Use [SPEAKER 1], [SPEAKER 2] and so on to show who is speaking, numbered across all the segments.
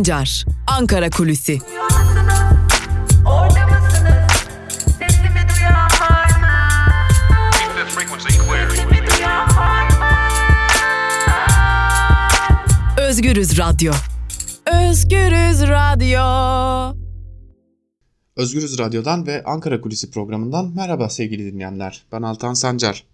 [SPEAKER 1] Sancar, Ankara Kulüsi. Özgürüz Radyo. Özgürüz Radyo.
[SPEAKER 2] Özgürüz Radyo'dan ve Ankara Kulisi programından merhaba sevgili dinleyenler. Ben Altan Sancar.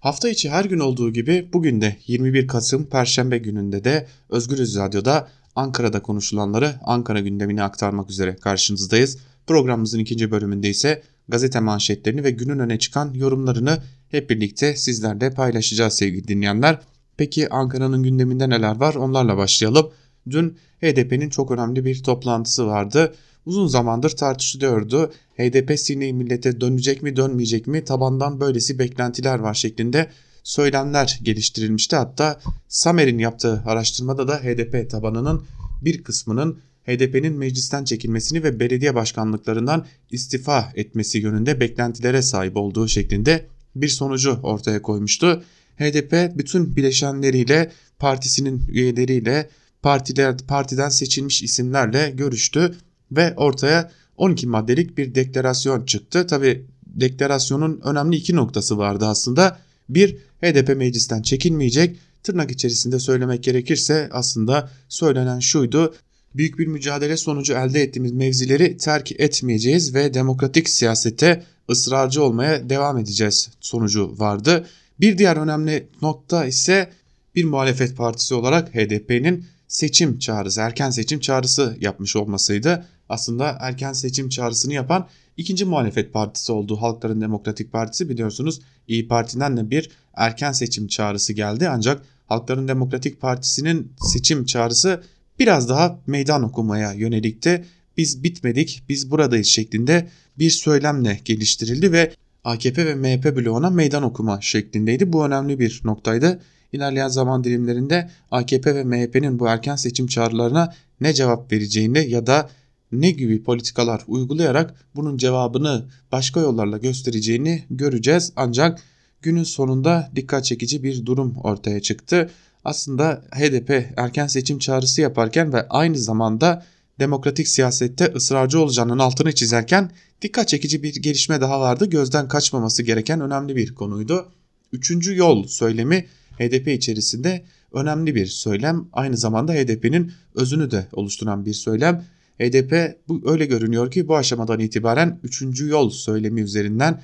[SPEAKER 2] Hafta içi her gün olduğu gibi bugün de 21 Kasım Perşembe gününde de Özgürüz Radyo'da Ankara'da konuşulanları Ankara gündemine aktarmak üzere karşınızdayız. Programımızın ikinci bölümünde ise gazete manşetlerini ve günün öne çıkan yorumlarını hep birlikte sizlerle paylaşacağız sevgili dinleyenler. Peki Ankara'nın gündeminde neler var onlarla başlayalım. Dün HDP'nin çok önemli bir toplantısı vardı. Uzun zamandır tartışılıyordu. HDP sineği millete dönecek mi dönmeyecek mi tabandan böylesi beklentiler var şeklinde söylemler geliştirilmişti. Hatta Samer'in yaptığı araştırmada da HDP tabanının bir kısmının HDP'nin meclisten çekilmesini ve belediye başkanlıklarından istifa etmesi yönünde beklentilere sahip olduğu şeklinde bir sonucu ortaya koymuştu. HDP bütün bileşenleriyle partisinin üyeleriyle partiler partiden seçilmiş isimlerle görüştü ve ortaya 12 maddelik bir deklarasyon çıktı. Tabi deklarasyonun önemli iki noktası vardı aslında. Bir HDP meclisten çekilmeyecek. Tırnak içerisinde söylemek gerekirse aslında söylenen şuydu. Büyük bir mücadele sonucu elde ettiğimiz mevzileri terk etmeyeceğiz ve demokratik siyasete ısrarcı olmaya devam edeceğiz sonucu vardı. Bir diğer önemli nokta ise bir muhalefet partisi olarak HDP'nin seçim çağrısı, erken seçim çağrısı yapmış olmasıydı. Aslında erken seçim çağrısını yapan ikinci muhalefet partisi olduğu Halkların Demokratik Partisi biliyorsunuz İyi Parti'den de bir erken seçim çağrısı geldi. Ancak Halkların Demokratik Partisi'nin seçim çağrısı biraz daha meydan okumaya yönelikti. Biz bitmedik, biz buradayız şeklinde bir söylemle geliştirildi ve AKP ve MHP bloğuna meydan okuma şeklindeydi. Bu önemli bir noktaydı. İlerleyen zaman dilimlerinde AKP ve MHP'nin bu erken seçim çağrılarına ne cevap vereceğini ya da ne gibi politikalar uygulayarak bunun cevabını başka yollarla göstereceğini göreceğiz. Ancak günün sonunda dikkat çekici bir durum ortaya çıktı. Aslında HDP erken seçim çağrısı yaparken ve aynı zamanda demokratik siyasette ısrarcı olacağının altını çizerken dikkat çekici bir gelişme daha vardı. Gözden kaçmaması gereken önemli bir konuydu. Üçüncü yol söylemi HDP içerisinde önemli bir söylem. Aynı zamanda HDP'nin özünü de oluşturan bir söylem. HDP bu öyle görünüyor ki bu aşamadan itibaren üçüncü yol söylemi üzerinden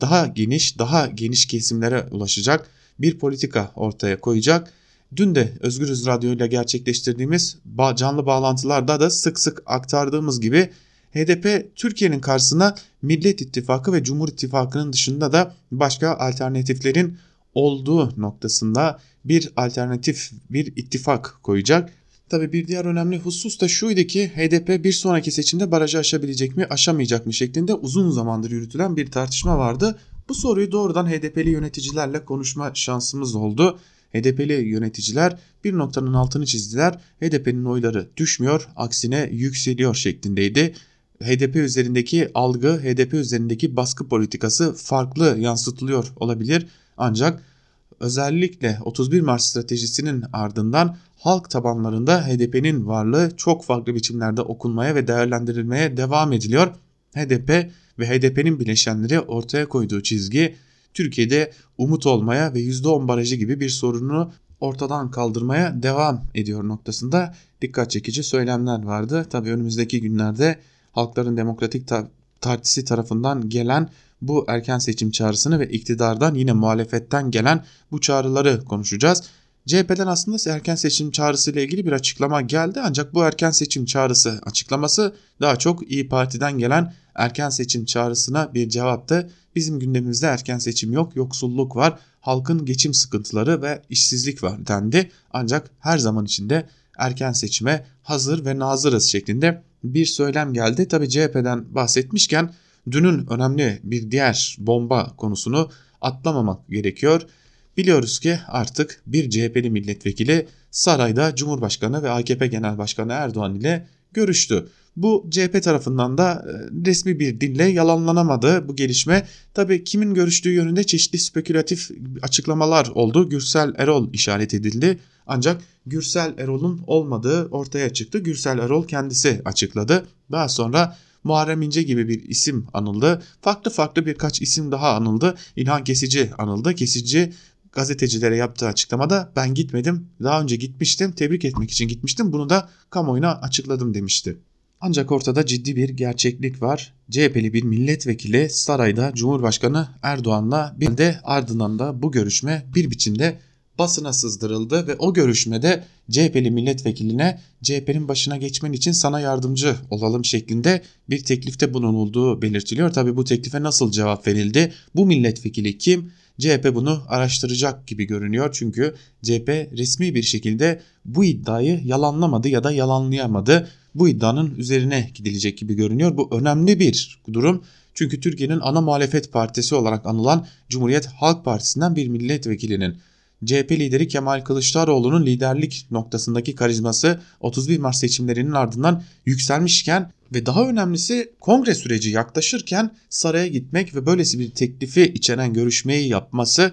[SPEAKER 2] daha geniş, daha geniş kesimlere ulaşacak bir politika ortaya koyacak. Dün de Özgürüz Radyo ile gerçekleştirdiğimiz canlı bağlantılarda da sık sık aktardığımız gibi HDP Türkiye'nin karşısına Millet İttifakı ve Cumhur İttifakı'nın dışında da başka alternatiflerin olduğu noktasında bir alternatif bir ittifak koyacak. Tabi bir diğer önemli husus da şuydu ki HDP bir sonraki seçimde barajı aşabilecek mi aşamayacak mı şeklinde uzun zamandır yürütülen bir tartışma vardı. Bu soruyu doğrudan HDP'li yöneticilerle konuşma şansımız oldu. HDP'li yöneticiler bir noktanın altını çizdiler. HDP'nin oyları düşmüyor aksine yükseliyor şeklindeydi. HDP üzerindeki algı, HDP üzerindeki baskı politikası farklı yansıtılıyor olabilir. Ancak özellikle 31 Mart stratejisinin ardından halk tabanlarında HDP'nin varlığı çok farklı biçimlerde okunmaya ve değerlendirilmeye devam ediliyor. HDP ve HDP'nin bileşenleri ortaya koyduğu çizgi Türkiye'de umut olmaya ve %10 barajı gibi bir sorunu ortadan kaldırmaya devam ediyor noktasında dikkat çekici söylemler vardı. Tabii önümüzdeki günlerde Halkların Demokratik Partisi tarafından gelen bu erken seçim çağrısını ve iktidardan yine muhalefetten gelen bu çağrıları konuşacağız. CHP'den aslında erken seçim çağrısı ile ilgili bir açıklama geldi ancak bu erken seçim çağrısı açıklaması daha çok İyi Parti'den gelen erken seçim çağrısına bir cevaptı. Bizim gündemimizde erken seçim yok, yoksulluk var, halkın geçim sıkıntıları ve işsizlik var dendi. Ancak her zaman içinde erken seçime hazır ve nazırız şeklinde bir söylem geldi. Tabi CHP'den bahsetmişken dünün önemli bir diğer bomba konusunu atlamamak gerekiyor. Biliyoruz ki artık bir CHP'li milletvekili sarayda Cumhurbaşkanı ve AKP Genel Başkanı Erdoğan ile görüştü. Bu CHP tarafından da e, resmi bir dille yalanlanamadı bu gelişme. Tabi kimin görüştüğü yönünde çeşitli spekülatif açıklamalar oldu. Gürsel Erol işaret edildi. Ancak Gürsel Erol'un olmadığı ortaya çıktı. Gürsel Erol kendisi açıkladı. Daha sonra Muharrem İnce gibi bir isim anıldı. Farklı farklı birkaç isim daha anıldı. İlhan Kesici anıldı. Kesici gazetecilere yaptığı açıklamada ben gitmedim daha önce gitmiştim tebrik etmek için gitmiştim bunu da kamuoyuna açıkladım demişti. Ancak ortada ciddi bir gerçeklik var. CHP'li bir milletvekili sarayda Cumhurbaşkanı Erdoğan'la bir de ardından da bu görüşme bir biçimde basına sızdırıldı ve o görüşmede CHP'li milletvekiline CHP'nin başına geçmen için sana yardımcı olalım şeklinde bir teklifte bulunulduğu belirtiliyor. Tabi bu teklife nasıl cevap verildi? Bu milletvekili kim? CHP bunu araştıracak gibi görünüyor çünkü CHP resmi bir şekilde bu iddiayı yalanlamadı ya da yalanlayamadı. Bu iddianın üzerine gidilecek gibi görünüyor. Bu önemli bir durum. Çünkü Türkiye'nin ana muhalefet partisi olarak anılan Cumhuriyet Halk Partisi'nden bir milletvekilinin CHP lideri Kemal Kılıçdaroğlu'nun liderlik noktasındaki karizması 31 Mart seçimlerinin ardından yükselmişken ve daha önemlisi kongre süreci yaklaşırken saraya gitmek ve böylesi bir teklifi içeren görüşmeyi yapması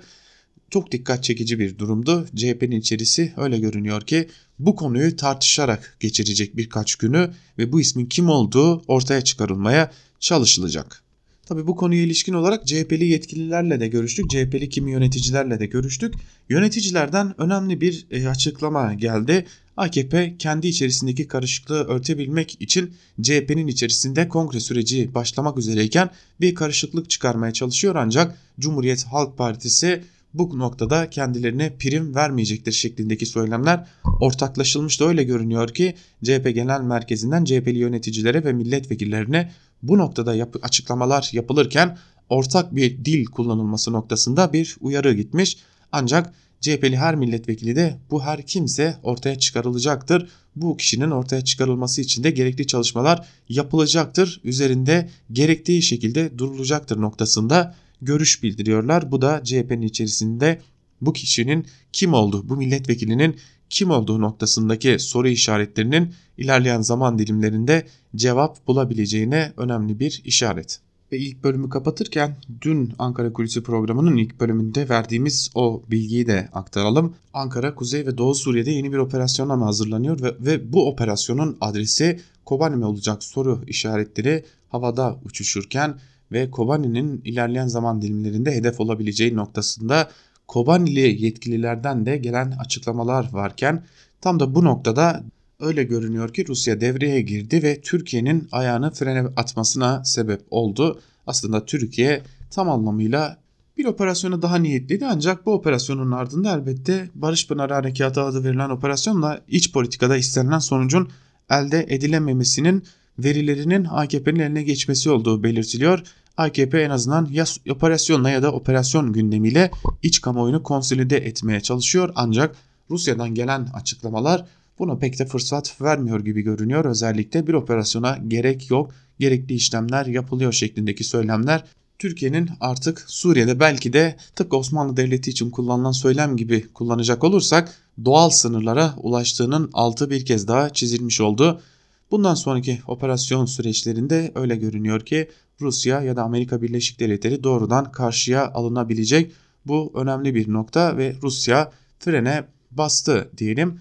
[SPEAKER 2] çok dikkat çekici bir durumdu. CHP'nin içerisi öyle görünüyor ki bu konuyu tartışarak geçirecek birkaç günü ve bu ismin kim olduğu ortaya çıkarılmaya çalışılacak. Tabii bu konuya ilişkin olarak CHP'li yetkililerle de görüştük. CHP'li kimi yöneticilerle de görüştük. Yöneticilerden önemli bir e, açıklama geldi. AKP kendi içerisindeki karışıklığı örtebilmek için CHP'nin içerisinde kongre süreci başlamak üzereyken bir karışıklık çıkarmaya çalışıyor ancak Cumhuriyet Halk Partisi bu noktada kendilerine prim vermeyecektir şeklindeki söylemler ortaklaşılmış da öyle görünüyor ki CHP Genel Merkezi'nden CHP'li yöneticilere ve milletvekillerine bu noktada yap açıklamalar yapılırken ortak bir dil kullanılması noktasında bir uyarı gitmiş. Ancak CHP'li her milletvekili de bu her kimse ortaya çıkarılacaktır. Bu kişinin ortaya çıkarılması için de gerekli çalışmalar yapılacaktır. Üzerinde gerektiği şekilde durulacaktır noktasında görüş bildiriyorlar. Bu da CHP'nin içerisinde bu kişinin kim olduğu, bu milletvekilinin kim olduğu noktasındaki soru işaretlerinin ilerleyen zaman dilimlerinde cevap bulabileceğine önemli bir işaret. Ve ilk bölümü kapatırken dün Ankara Kulisi programının ilk bölümünde verdiğimiz o bilgiyi de aktaralım. Ankara, Kuzey ve Doğu Suriye'de yeni bir operasyona hazırlanıyor ve, ve bu operasyonun adresi Kobani mi olacak soru işaretleri havada uçuşurken ve Kobani'nin ilerleyen zaman dilimlerinde hedef olabileceği noktasında Kobanili yetkililerden de gelen açıklamalar varken tam da bu noktada öyle görünüyor ki Rusya devreye girdi ve Türkiye'nin ayağını frene atmasına sebep oldu. Aslında Türkiye tam anlamıyla bir operasyona daha niyetliydi ancak bu operasyonun ardında elbette Barış Pınarı Harekatı adı verilen operasyonla iç politikada istenilen sonucun elde edilememesinin verilerinin AKP'nin eline geçmesi olduğu belirtiliyor. AKP en azından ya operasyonla ya da operasyon gündemiyle iç kamuoyunu konsolide etmeye çalışıyor ancak Rusya'dan gelen açıklamalar buna pek de fırsat vermiyor gibi görünüyor. Özellikle bir operasyona gerek yok, gerekli işlemler yapılıyor şeklindeki söylemler Türkiye'nin artık Suriye'de belki de tıpkı Osmanlı Devleti için kullanılan söylem gibi kullanacak olursak doğal sınırlara ulaştığının altı bir kez daha çizilmiş oldu. Bundan sonraki operasyon süreçlerinde öyle görünüyor ki Rusya ya da Amerika Birleşik Devletleri doğrudan karşıya alınabilecek. Bu önemli bir nokta ve Rusya frene bastı diyelim.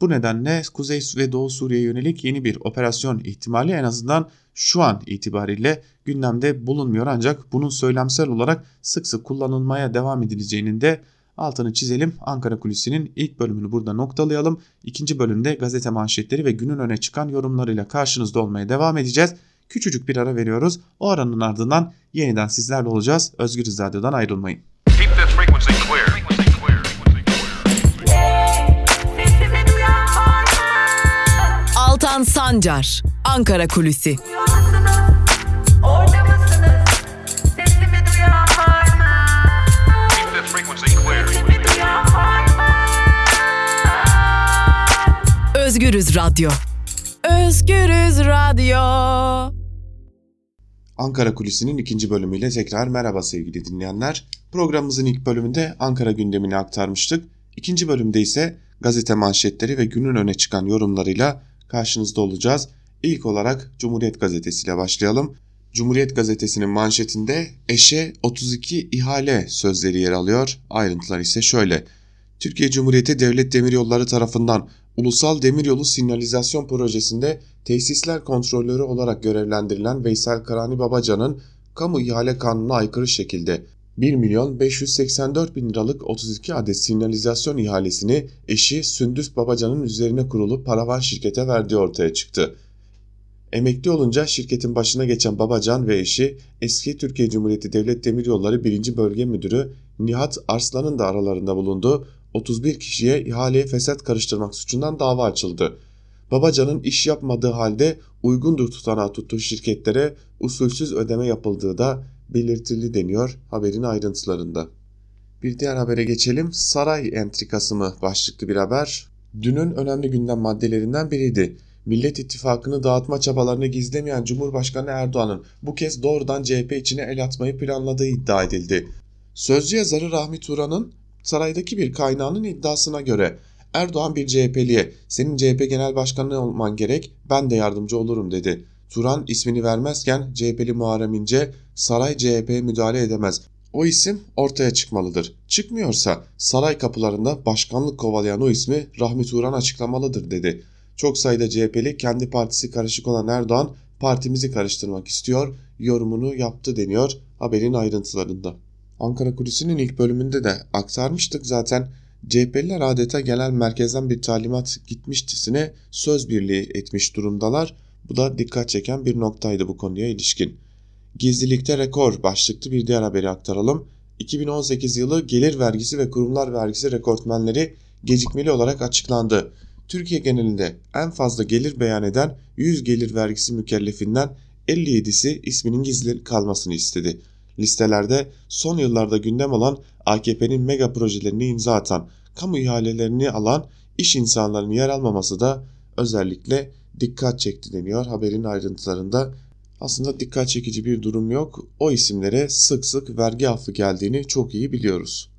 [SPEAKER 2] Bu nedenle Kuzey ve Doğu Suriye'ye yönelik yeni bir operasyon ihtimali en azından şu an itibariyle gündemde bulunmuyor ancak bunun söylemsel olarak sık sık kullanılmaya devam edileceğinin de altını çizelim. Ankara Kulisi'nin ilk bölümünü burada noktalayalım. İkinci bölümde gazete manşetleri ve günün öne çıkan yorumlarıyla karşınızda olmaya devam edeceğiz. Küçücük bir ara veriyoruz. O aranın ardından yeniden sizlerle olacağız. Özgür Radyo'dan ayrılmayın.
[SPEAKER 1] Altan Sancar, Ankara Kulüsi. Özgürüz Radyo. Özgürüz Radyo.
[SPEAKER 2] Ankara Kulisi'nin ikinci bölümüyle tekrar merhaba sevgili dinleyenler. Programımızın ilk bölümünde Ankara gündemini aktarmıştık. İkinci bölümde ise gazete manşetleri ve günün öne çıkan yorumlarıyla karşınızda olacağız. İlk olarak Cumhuriyet Gazetesi ile başlayalım. Cumhuriyet Gazetesi'nin manşetinde eşe 32 ihale sözleri yer alıyor. Ayrıntılar ise şöyle. Türkiye Cumhuriyeti Devlet Demiryolları tarafından Ulusal Demiryolu Sinyalizasyon Projesi'nde tesisler kontrolörü olarak görevlendirilen Veysel Karani Babacan'ın kamu ihale kanununa aykırı şekilde 1 milyon 584 bin liralık 32 adet sinyalizasyon ihalesini eşi Sündüs Babacan'ın üzerine kurulu paravan şirkete verdiği ortaya çıktı. Emekli olunca şirketin başına geçen Babacan ve eşi eski Türkiye Cumhuriyeti Devlet Demiryolları 1. Bölge Müdürü Nihat Arslan'ın da aralarında bulunduğu 31 kişiye ihaleye fesat karıştırmak suçundan dava açıldı. Babacan'ın iş yapmadığı halde uygundur tutanağı tuttuğu şirketlere usulsüz ödeme yapıldığı da belirtili deniyor haberin ayrıntılarında. Bir diğer habere geçelim. Saray entrikası mı başlıklı bir haber. Dünün önemli gündem maddelerinden biriydi. Millet İttifakı'nı dağıtma çabalarını gizlemeyen Cumhurbaşkanı Erdoğan'ın bu kez doğrudan CHP içine el atmayı planladığı iddia edildi. Sözcü yazarı Rahmi Turan'ın saraydaki bir kaynağının iddiasına göre Erdoğan bir CHP'liye senin CHP genel başkanı olman gerek ben de yardımcı olurum dedi. Turan ismini vermezken CHP'li Muharrem İnce saray CHP'ye müdahale edemez. O isim ortaya çıkmalıdır. Çıkmıyorsa saray kapılarında başkanlık kovalayan o ismi Rahmi Turan açıklamalıdır dedi. Çok sayıda CHP'li kendi partisi karışık olan Erdoğan partimizi karıştırmak istiyor yorumunu yaptı deniyor haberin ayrıntılarında. Ankara Kulisi'nin ilk bölümünde de aktarmıştık zaten CHP'liler adeta genel merkezden bir talimat gitmiştisine söz birliği etmiş durumdalar. Bu da dikkat çeken bir noktaydı bu konuya ilişkin. Gizlilikte rekor başlıklı bir diğer haberi aktaralım. 2018 yılı gelir vergisi ve kurumlar vergisi rekortmenleri gecikmeli olarak açıklandı. Türkiye genelinde en fazla gelir beyan eden 100 gelir vergisi mükellefinden 57'si isminin gizli kalmasını istedi. Listelerde son yıllarda gündem olan AKP'nin mega projelerini imza atan, kamu ihalelerini alan iş insanlarının yer almaması da özellikle dikkat çekti deniyor haberin ayrıntılarında. Aslında dikkat çekici bir durum yok. O isimlere sık sık vergi affı geldiğini çok iyi biliyoruz.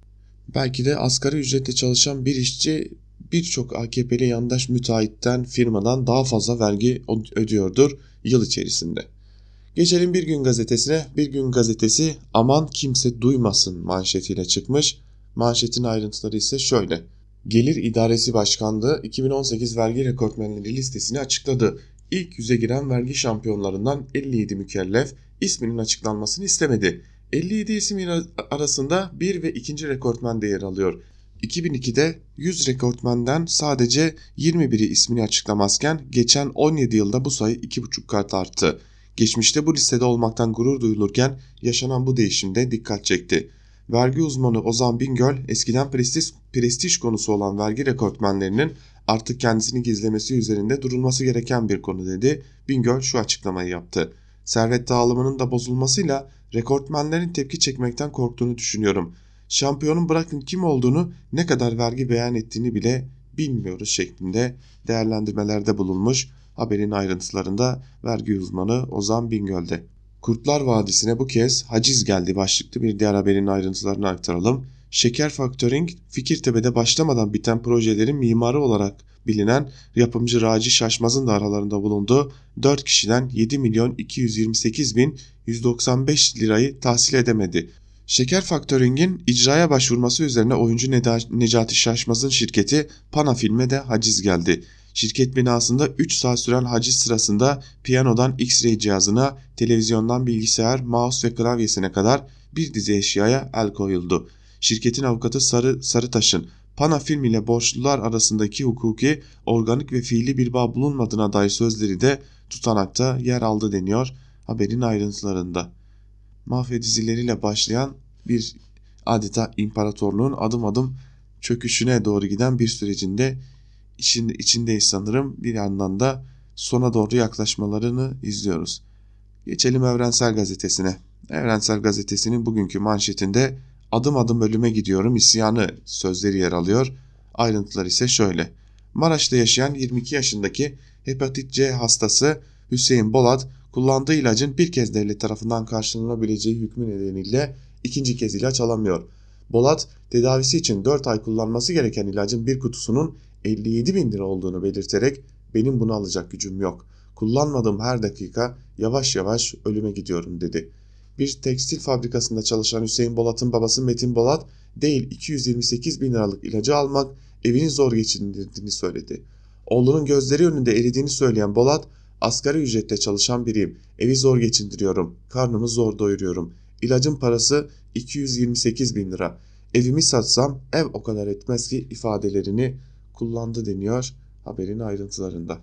[SPEAKER 2] Belki de asgari ücretle çalışan bir işçi birçok AKP'li yandaş müteahhitten firmadan daha fazla vergi ödüyordur yıl içerisinde. Geçelim Bir Gün Gazetesi'ne. Bir Gün Gazetesi aman kimse duymasın manşetiyle çıkmış. Manşetin ayrıntıları ise şöyle. Gelir İdaresi Başkanlığı 2018 vergi rekortmenleri listesini açıkladı. İlk yüze giren vergi şampiyonlarından 57 mükellef isminin açıklanmasını istemedi. 57 isim arasında 1 ve 2. rekortmen de yer alıyor. 2002'de 100 rekortmenden sadece 21'i ismini açıklamazken geçen 17 yılda bu sayı 2,5 kat arttı. Geçmişte bu listede olmaktan gurur duyulurken yaşanan bu değişimde dikkat çekti. Vergi uzmanı Ozan Bingöl eskiden prestij, prestij konusu olan vergi rekortmenlerinin artık kendisini gizlemesi üzerinde durulması gereken bir konu dedi. Bingöl şu açıklamayı yaptı. Servet dağılımının da bozulmasıyla rekortmenlerin tepki çekmekten korktuğunu düşünüyorum. Şampiyonun bırakın kim olduğunu ne kadar vergi beyan ettiğini bile bilmiyoruz şeklinde değerlendirmelerde bulunmuş. Haberin ayrıntılarında vergi uzmanı Ozan Bingöl'de. Kurtlar Vadisi'ne bu kez haciz geldi başlıklı bir diğer haberin ayrıntılarını aktaralım. Şeker Factoring, Fikirtepe'de başlamadan biten projelerin mimarı olarak bilinen yapımcı Raci Şaşmaz'ın da aralarında bulunduğu 4 kişiden 7 milyon 228 bin 195 lirayı tahsil edemedi. Şeker Factoring'in icraya başvurması üzerine oyuncu Necati Şaşmaz'ın şirketi Panafilm'e de haciz geldi. Şirket binasında 3 saat süren haciz sırasında piyanodan X-ray cihazına, televizyondan bilgisayar, mouse ve klavyesine kadar bir dizi eşyaya el koyuldu. Şirketin avukatı Sarı Sarıtaş'ın Pana film ile borçlular arasındaki hukuki, organik ve fiili bir bağ bulunmadığına dair sözleri de tutanakta yer aldı deniyor haberin ayrıntılarında. Mafya dizileriyle başlayan bir adeta imparatorluğun adım adım çöküşüne doğru giden bir sürecinde içinde, içindeyiz sanırım. Bir yandan da sona doğru yaklaşmalarını izliyoruz. Geçelim Evrensel Gazetesi'ne. Evrensel Gazetesi'nin bugünkü manşetinde adım adım ölüme gidiyorum isyanı sözleri yer alıyor. Ayrıntılar ise şöyle. Maraş'ta yaşayan 22 yaşındaki hepatit C hastası Hüseyin Bolat kullandığı ilacın bir kez devlet tarafından karşılanabileceği hükmü nedeniyle ikinci kez ilaç alamıyor. Bolat tedavisi için 4 ay kullanması gereken ilacın bir kutusunun 57 bin lira olduğunu belirterek benim bunu alacak gücüm yok. Kullanmadığım her dakika yavaş yavaş ölüme gidiyorum dedi. Bir tekstil fabrikasında çalışan Hüseyin Bolat'ın babası Metin Bolat değil 228 bin liralık ilacı almak evini zor geçindirdiğini söyledi. Oğlunun gözleri önünde eridiğini söyleyen Bolat, asgari ücretle çalışan biriyim, evi zor geçindiriyorum, karnımı zor doyuruyorum. İlacın parası 228 bin lira. Evimi satsam ev o kadar etmez ki ifadelerini kullandı deniyor haberin ayrıntılarında.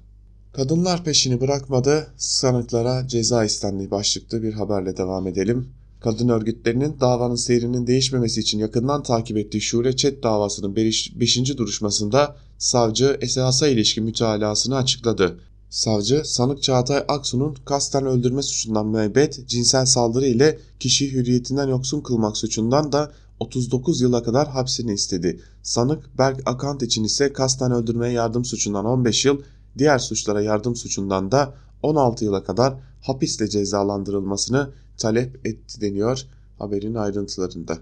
[SPEAKER 2] Kadınlar peşini bırakmadı, sanıklara ceza istendi başlıklı bir haberle devam edelim. Kadın örgütlerinin davanın seyrinin değişmemesi için yakından takip ettiği Şule Çet davasının 5. duruşmasında savcı esasa ilişkin mütalasını açıkladı. Savcı, sanık Çağatay Aksu'nun kasten öldürme suçundan müebbet, cinsel saldırı ile kişiyi hürriyetinden yoksun kılmak suçundan da 39 yıla kadar hapsini istedi. Sanık Berk Akant için ise kasten öldürmeye yardım suçundan 15 yıl, diğer suçlara yardım suçundan da 16 yıla kadar hapisle cezalandırılmasını talep etti deniyor haberin ayrıntılarında.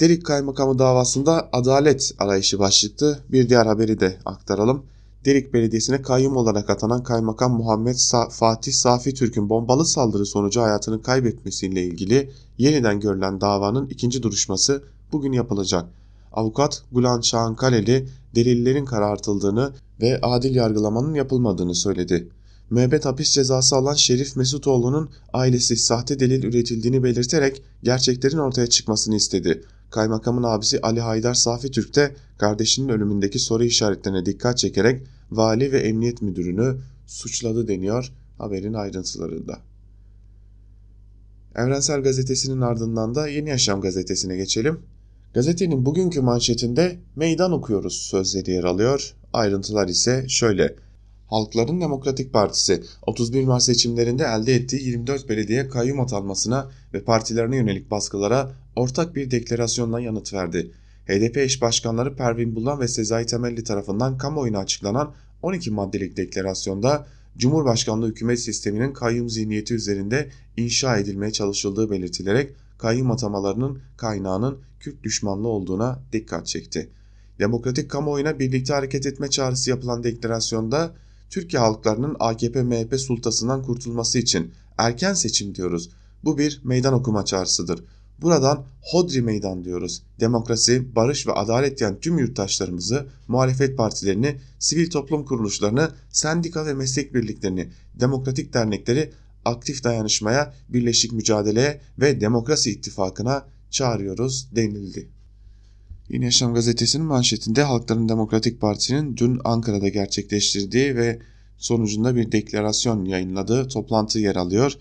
[SPEAKER 2] Derik Kaymakamı davasında adalet arayışı başlıktı. Bir diğer haberi de aktaralım. Derik Belediyesi'ne kayyum olarak atanan Kaymakam Muhammed Sa Fatih Safi Türk'ün bombalı saldırı sonucu hayatını kaybetmesiyle ilgili yeniden görülen davanın ikinci duruşması bugün yapılacak. Avukat Gulan Şahankaleli delillerin karartıldığını ve adil yargılamanın yapılmadığını söyledi. Müebbet hapis cezası alan Şerif Mesutoğlu'nun ailesi sahte delil üretildiğini belirterek gerçeklerin ortaya çıkmasını istedi. Kaymakamın abisi Ali Haydar Safi Türk de kardeşinin ölümündeki soru işaretlerine dikkat çekerek vali ve emniyet müdürünü suçladı deniyor haberin ayrıntılarında. Evrensel Gazetesi'nin ardından da Yeni Yaşam Gazetesi'ne geçelim. Gazetenin bugünkü manşetinde meydan okuyoruz sözleri yer alıyor. Ayrıntılar ise şöyle. Halkların Demokratik Partisi 31 Mart seçimlerinde elde ettiği 24 belediye kayyum atanmasına ve partilerine yönelik baskılara ortak bir deklarasyonla yanıt verdi. HDP eş başkanları Pervin Bulan ve Sezai Temelli tarafından kamuoyuna açıklanan 12 maddelik deklarasyonda Cumhurbaşkanlığı hükümet sisteminin kayyum zihniyeti üzerinde inşa edilmeye çalışıldığı belirtilerek kayyum atamalarının kaynağının Kürt düşmanlığı olduğuna dikkat çekti. Demokratik kamuoyuna birlikte hareket etme çağrısı yapılan deklarasyonda Türkiye halklarının AKP-MHP sultasından kurtulması için erken seçim diyoruz. Bu bir meydan okuma çağrısıdır. Buradan Hodri meydan diyoruz. Demokrasi, barış ve adalet diyen tüm yurttaşlarımızı, muhalefet partilerini, sivil toplum kuruluşlarını, sendika ve meslek birliklerini, demokratik dernekleri aktif dayanışmaya, birleşik mücadeleye ve demokrasi ittifakına çağırıyoruz denildi. Yeni Yaşam gazetesinin manşetinde Halkların Demokratik Partisi'nin dün Ankara'da gerçekleştirdiği ve sonucunda bir deklarasyon yayınladığı toplantı yer alıyor.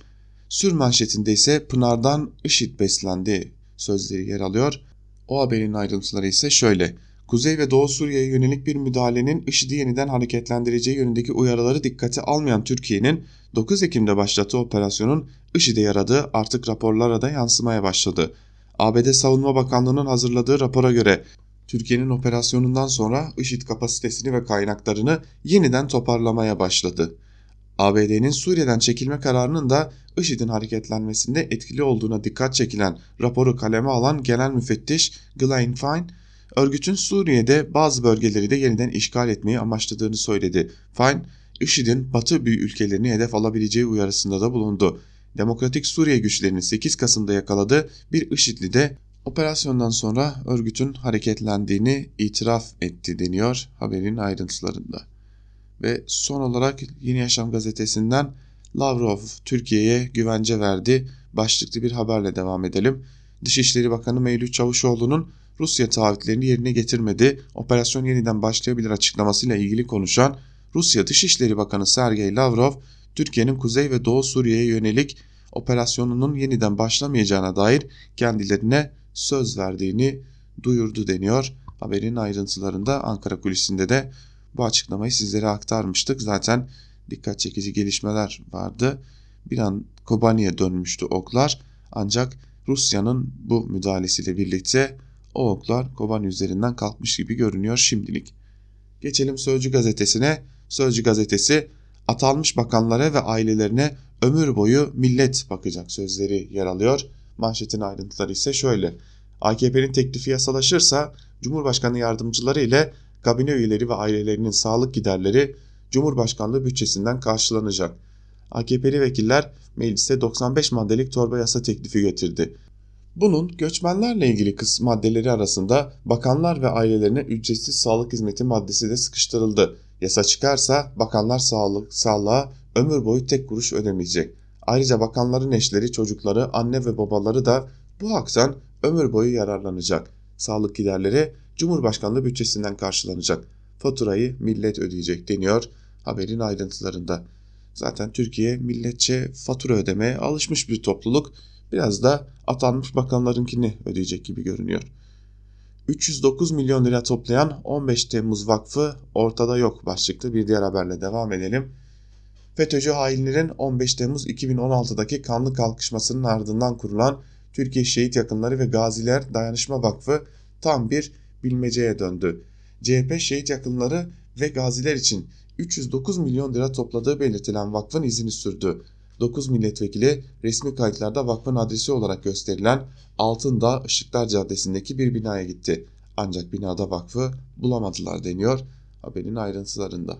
[SPEAKER 2] Sür manşetinde ise Pınar'dan IŞİD beslendi sözleri yer alıyor. O haberin ayrıntıları ise şöyle. Kuzey ve Doğu Suriye'ye yönelik bir müdahalenin IŞİD'i yeniden hareketlendireceği yönündeki uyarıları dikkate almayan Türkiye'nin 9 Ekim'de başlattığı operasyonun IŞİD'e yaradığı artık raporlara da yansımaya başladı. ABD Savunma Bakanlığı'nın hazırladığı rapora göre Türkiye'nin operasyonundan sonra IŞİD kapasitesini ve kaynaklarını yeniden toparlamaya başladı. ABD'nin Suriye'den çekilme kararının da IŞİD'in hareketlenmesinde etkili olduğuna dikkat çekilen raporu kaleme alan genel müfettiş Glenn Fine, örgütün Suriye'de bazı bölgeleri de yeniden işgal etmeyi amaçladığını söyledi. Fine, IŞİD'in batı büyük ülkelerini hedef alabileceği uyarısında da bulundu. Demokratik Suriye güçlerinin 8 Kasım'da yakaladığı bir IŞİD'li de operasyondan sonra örgütün hareketlendiğini itiraf etti deniyor haberin ayrıntılarında. Ve son olarak Yeni Yaşam gazetesinden Lavrov Türkiye'ye güvence verdi başlıklı bir haberle devam edelim. Dışişleri Bakanı Mevlüt Çavuşoğlu'nun Rusya taahhütlerini yerine getirmedi, operasyon yeniden başlayabilir açıklamasıyla ilgili konuşan Rusya Dışişleri Bakanı Sergey Lavrov, Türkiye'nin Kuzey ve Doğu Suriye'ye yönelik operasyonunun yeniden başlamayacağına dair kendilerine söz verdiğini duyurdu deniyor. Haberin ayrıntılarında Ankara kulisinde de bu açıklamayı sizlere aktarmıştık. Zaten dikkat çekici gelişmeler vardı. Bir an Kobani'ye dönmüştü oklar ancak Rusya'nın bu müdahalesiyle birlikte o oklar Kobani üzerinden kalkmış gibi görünüyor şimdilik. Geçelim Sözcü gazetesine. Sözcü gazetesi atanmış bakanlara ve ailelerine ömür boyu millet bakacak sözleri yer alıyor. Manşetin ayrıntıları ise şöyle. AKP'nin teklifi yasalaşırsa Cumhurbaşkanı yardımcıları ile kabine üyeleri ve ailelerinin sağlık giderleri Cumhurbaşkanlığı bütçesinden karşılanacak. AKP'li vekiller meclise 95 maddelik torba yasa teklifi getirdi. Bunun göçmenlerle ilgili kısım maddeleri arasında bakanlar ve ailelerine ücretsiz sağlık hizmeti maddesi de sıkıştırıldı. Yasa çıkarsa bakanlar sağlık, sağlığa ömür boyu tek kuruş ödemeyecek. Ayrıca bakanların eşleri, çocukları, anne ve babaları da bu haktan ömür boyu yararlanacak. Sağlık giderleri Cumhurbaşkanlığı bütçesinden karşılanacak. Faturayı millet ödeyecek deniyor haberin ayrıntılarında. Zaten Türkiye milletçe fatura ödemeye alışmış bir topluluk. Biraz da atanmış bakanlarınkini ödeyecek gibi görünüyor. 309 milyon lira toplayan 15 Temmuz Vakfı ortada yok başlıklı bir diğer haberle devam edelim. FETÖ'cü hainlerin 15 Temmuz 2016'daki kanlı kalkışmasının ardından kurulan Türkiye Şehit Yakınları ve Gaziler Dayanışma Vakfı tam bir bilmeceye döndü. CHP şehit yakınları ve gaziler için 309 milyon lira topladığı belirtilen vakfın izini sürdü. 9 milletvekili resmi kayıtlarda vakfın adresi olarak gösterilen Altındağ Işıklar Caddesi'ndeki bir binaya gitti. Ancak binada vakfı bulamadılar deniyor haberin ayrıntılarında.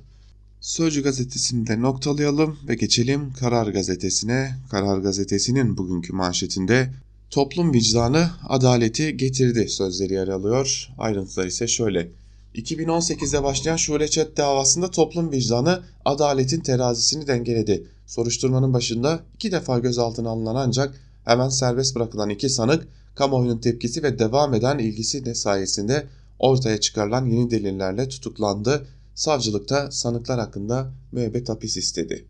[SPEAKER 2] Sözcü gazetesini de noktalayalım ve geçelim Karar Gazetesi'ne. Karar Gazetesi'nin bugünkü manşetinde toplum vicdanı adaleti getirdi sözleri yer alıyor. Ayrıntılar ise şöyle. 2018'de başlayan Şule Çet davasında toplum vicdanı adaletin terazisini dengeledi. Soruşturmanın başında iki defa gözaltına alınan ancak hemen serbest bırakılan iki sanık kamuoyunun tepkisi ve devam eden ilgisi de sayesinde ortaya çıkarılan yeni delillerle tutuklandı. Savcılıkta sanıklar hakkında müebbet hapis istedi.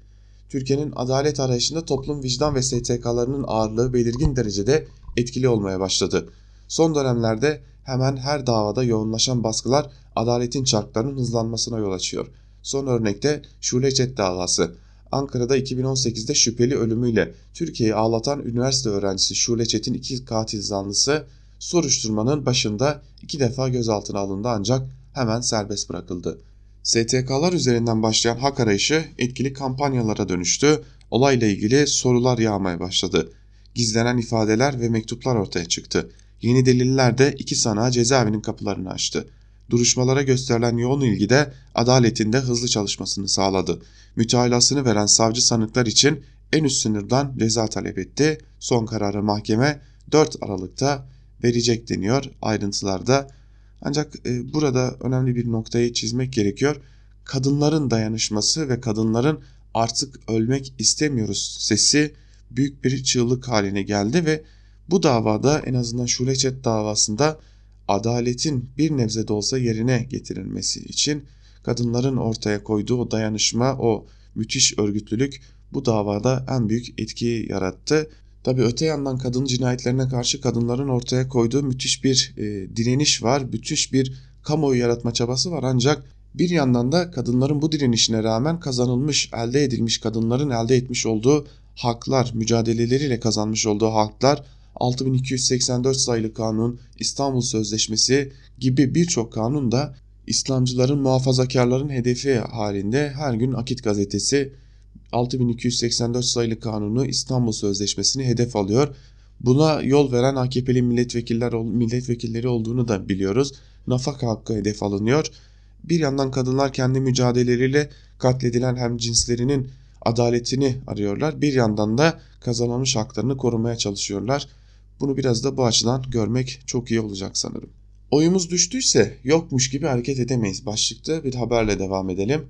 [SPEAKER 2] Türkiye'nin adalet arayışında toplum vicdan ve STK'larının ağırlığı belirgin derecede etkili olmaya başladı. Son dönemlerde hemen her davada yoğunlaşan baskılar adaletin çarklarının hızlanmasına yol açıyor. Son örnekte Şule Çet davası. Ankara'da 2018'de şüpheli ölümüyle Türkiye'yi ağlatan üniversite öğrencisi Şule Çet'in iki katil zanlısı soruşturmanın başında iki defa gözaltına alındı ancak hemen serbest bırakıldı. STK'lar üzerinden başlayan hak arayışı etkili kampanyalara dönüştü. Olayla ilgili sorular yağmaya başladı. Gizlenen ifadeler ve mektuplar ortaya çıktı. Yeni deliller de iki sanağı cezaevinin kapılarını açtı. Duruşmalara gösterilen yoğun ilgi de adaletin de hızlı çalışmasını sağladı. Mütalasını veren savcı sanıklar için en üst sınırdan ceza talep etti. Son kararı mahkeme 4 Aralık'ta verecek deniyor ayrıntılarda. Ancak e, burada önemli bir noktayı çizmek gerekiyor. Kadınların dayanışması ve kadınların artık ölmek istemiyoruz sesi büyük bir çığlık haline geldi ve bu davada en azından Şuleçet davasında adaletin bir nebze de olsa yerine getirilmesi için kadınların ortaya koyduğu o dayanışma, o müthiş örgütlülük bu davada en büyük etkiyi yarattı. Tabi öte yandan kadın cinayetlerine karşı kadınların ortaya koyduğu müthiş bir e, direniş var, müthiş bir kamuoyu yaratma çabası var. Ancak bir yandan da kadınların bu direnişine rağmen kazanılmış, elde edilmiş kadınların elde etmiş olduğu haklar, mücadeleleriyle kazanmış olduğu haklar 6284 sayılı kanun, İstanbul Sözleşmesi gibi birçok kanun da İslamcıların, muhafazakarların hedefi halinde her gün Akit gazetesi 6284 sayılı kanunu İstanbul Sözleşmesi'ni hedef alıyor. Buna yol veren AKP'li milletvekiller milletvekilleri olduğunu da biliyoruz. Nafaka hakkı hedef alınıyor. Bir yandan kadınlar kendi mücadeleleriyle katledilen hem cinslerinin adaletini arıyorlar. Bir yandan da kazanılmış haklarını korumaya çalışıyorlar. Bunu biraz da bu açıdan görmek çok iyi olacak sanırım. Oyumuz düştüyse yokmuş gibi hareket edemeyiz başlıkta bir haberle devam edelim.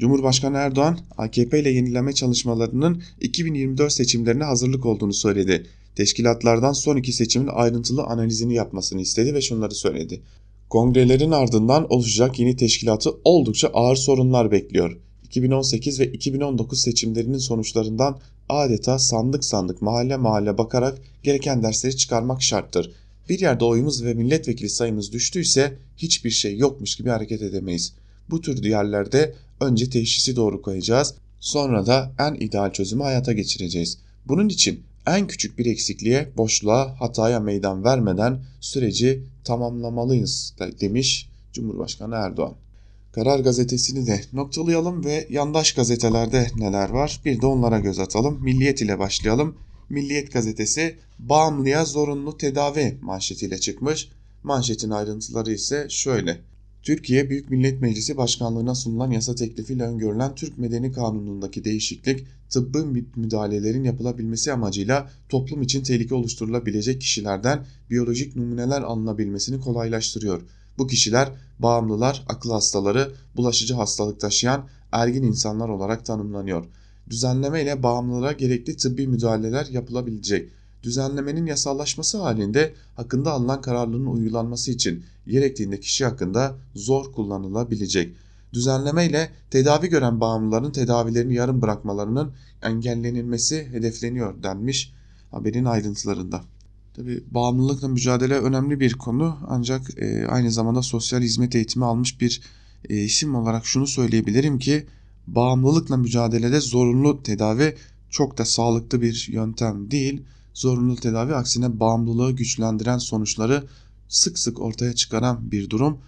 [SPEAKER 2] Cumhurbaşkanı Erdoğan AKP ile yenileme çalışmalarının 2024 seçimlerine hazırlık olduğunu söyledi. Teşkilatlardan son iki seçimin ayrıntılı analizini yapmasını istedi ve şunları söyledi. Kongrelerin ardından oluşacak yeni teşkilatı oldukça ağır sorunlar bekliyor. 2018 ve 2019 seçimlerinin sonuçlarından adeta sandık sandık mahalle mahalle bakarak gereken dersleri çıkarmak şarttır. Bir yerde oyumuz ve milletvekili sayımız düştüyse hiçbir şey yokmuş gibi hareket edemeyiz. Bu tür yerlerde önce teşhisi doğru koyacağız, sonra da en ideal çözümü hayata geçireceğiz. Bunun için en küçük bir eksikliğe, boşluğa, hataya meydan vermeden süreci tamamlamalıyız demiş Cumhurbaşkanı Erdoğan. Karar gazetesini de noktalayalım ve yandaş gazetelerde neler var bir de onlara göz atalım. Milliyet ile başlayalım. Milliyet gazetesi bağımlıya zorunlu tedavi manşetiyle çıkmış. Manşetin ayrıntıları ise şöyle. Türkiye Büyük Millet Meclisi Başkanlığı'na sunulan yasa teklifiyle öngörülen Türk Medeni Kanunu'ndaki değişiklik tıbbi müdahalelerin yapılabilmesi amacıyla toplum için tehlike oluşturulabilecek kişilerden biyolojik numuneler alınabilmesini kolaylaştırıyor. Bu kişiler bağımlılar, akıl hastaları, bulaşıcı hastalık taşıyan ergin insanlar olarak tanımlanıyor. Düzenleme ile bağımlılara gerekli tıbbi müdahaleler yapılabilecek. Düzenlemenin yasallaşması halinde hakkında alınan kararların uygulanması için gerektiğinde kişi hakkında zor kullanılabilecek. Düzenleme ile tedavi gören bağımlıların tedavilerini yarım bırakmalarının engellenilmesi hedefleniyor denmiş haberin ayrıntılarında. Tabi bağımlılıkla mücadele önemli bir konu ancak e, aynı zamanda sosyal hizmet eğitimi almış bir e, isim olarak şunu söyleyebilirim ki bağımlılıkla mücadelede zorunlu tedavi çok da sağlıklı bir yöntem değil. Zorunlu tedavi aksine bağımlılığı güçlendiren sonuçları sık sık ortaya çıkaran bir durum.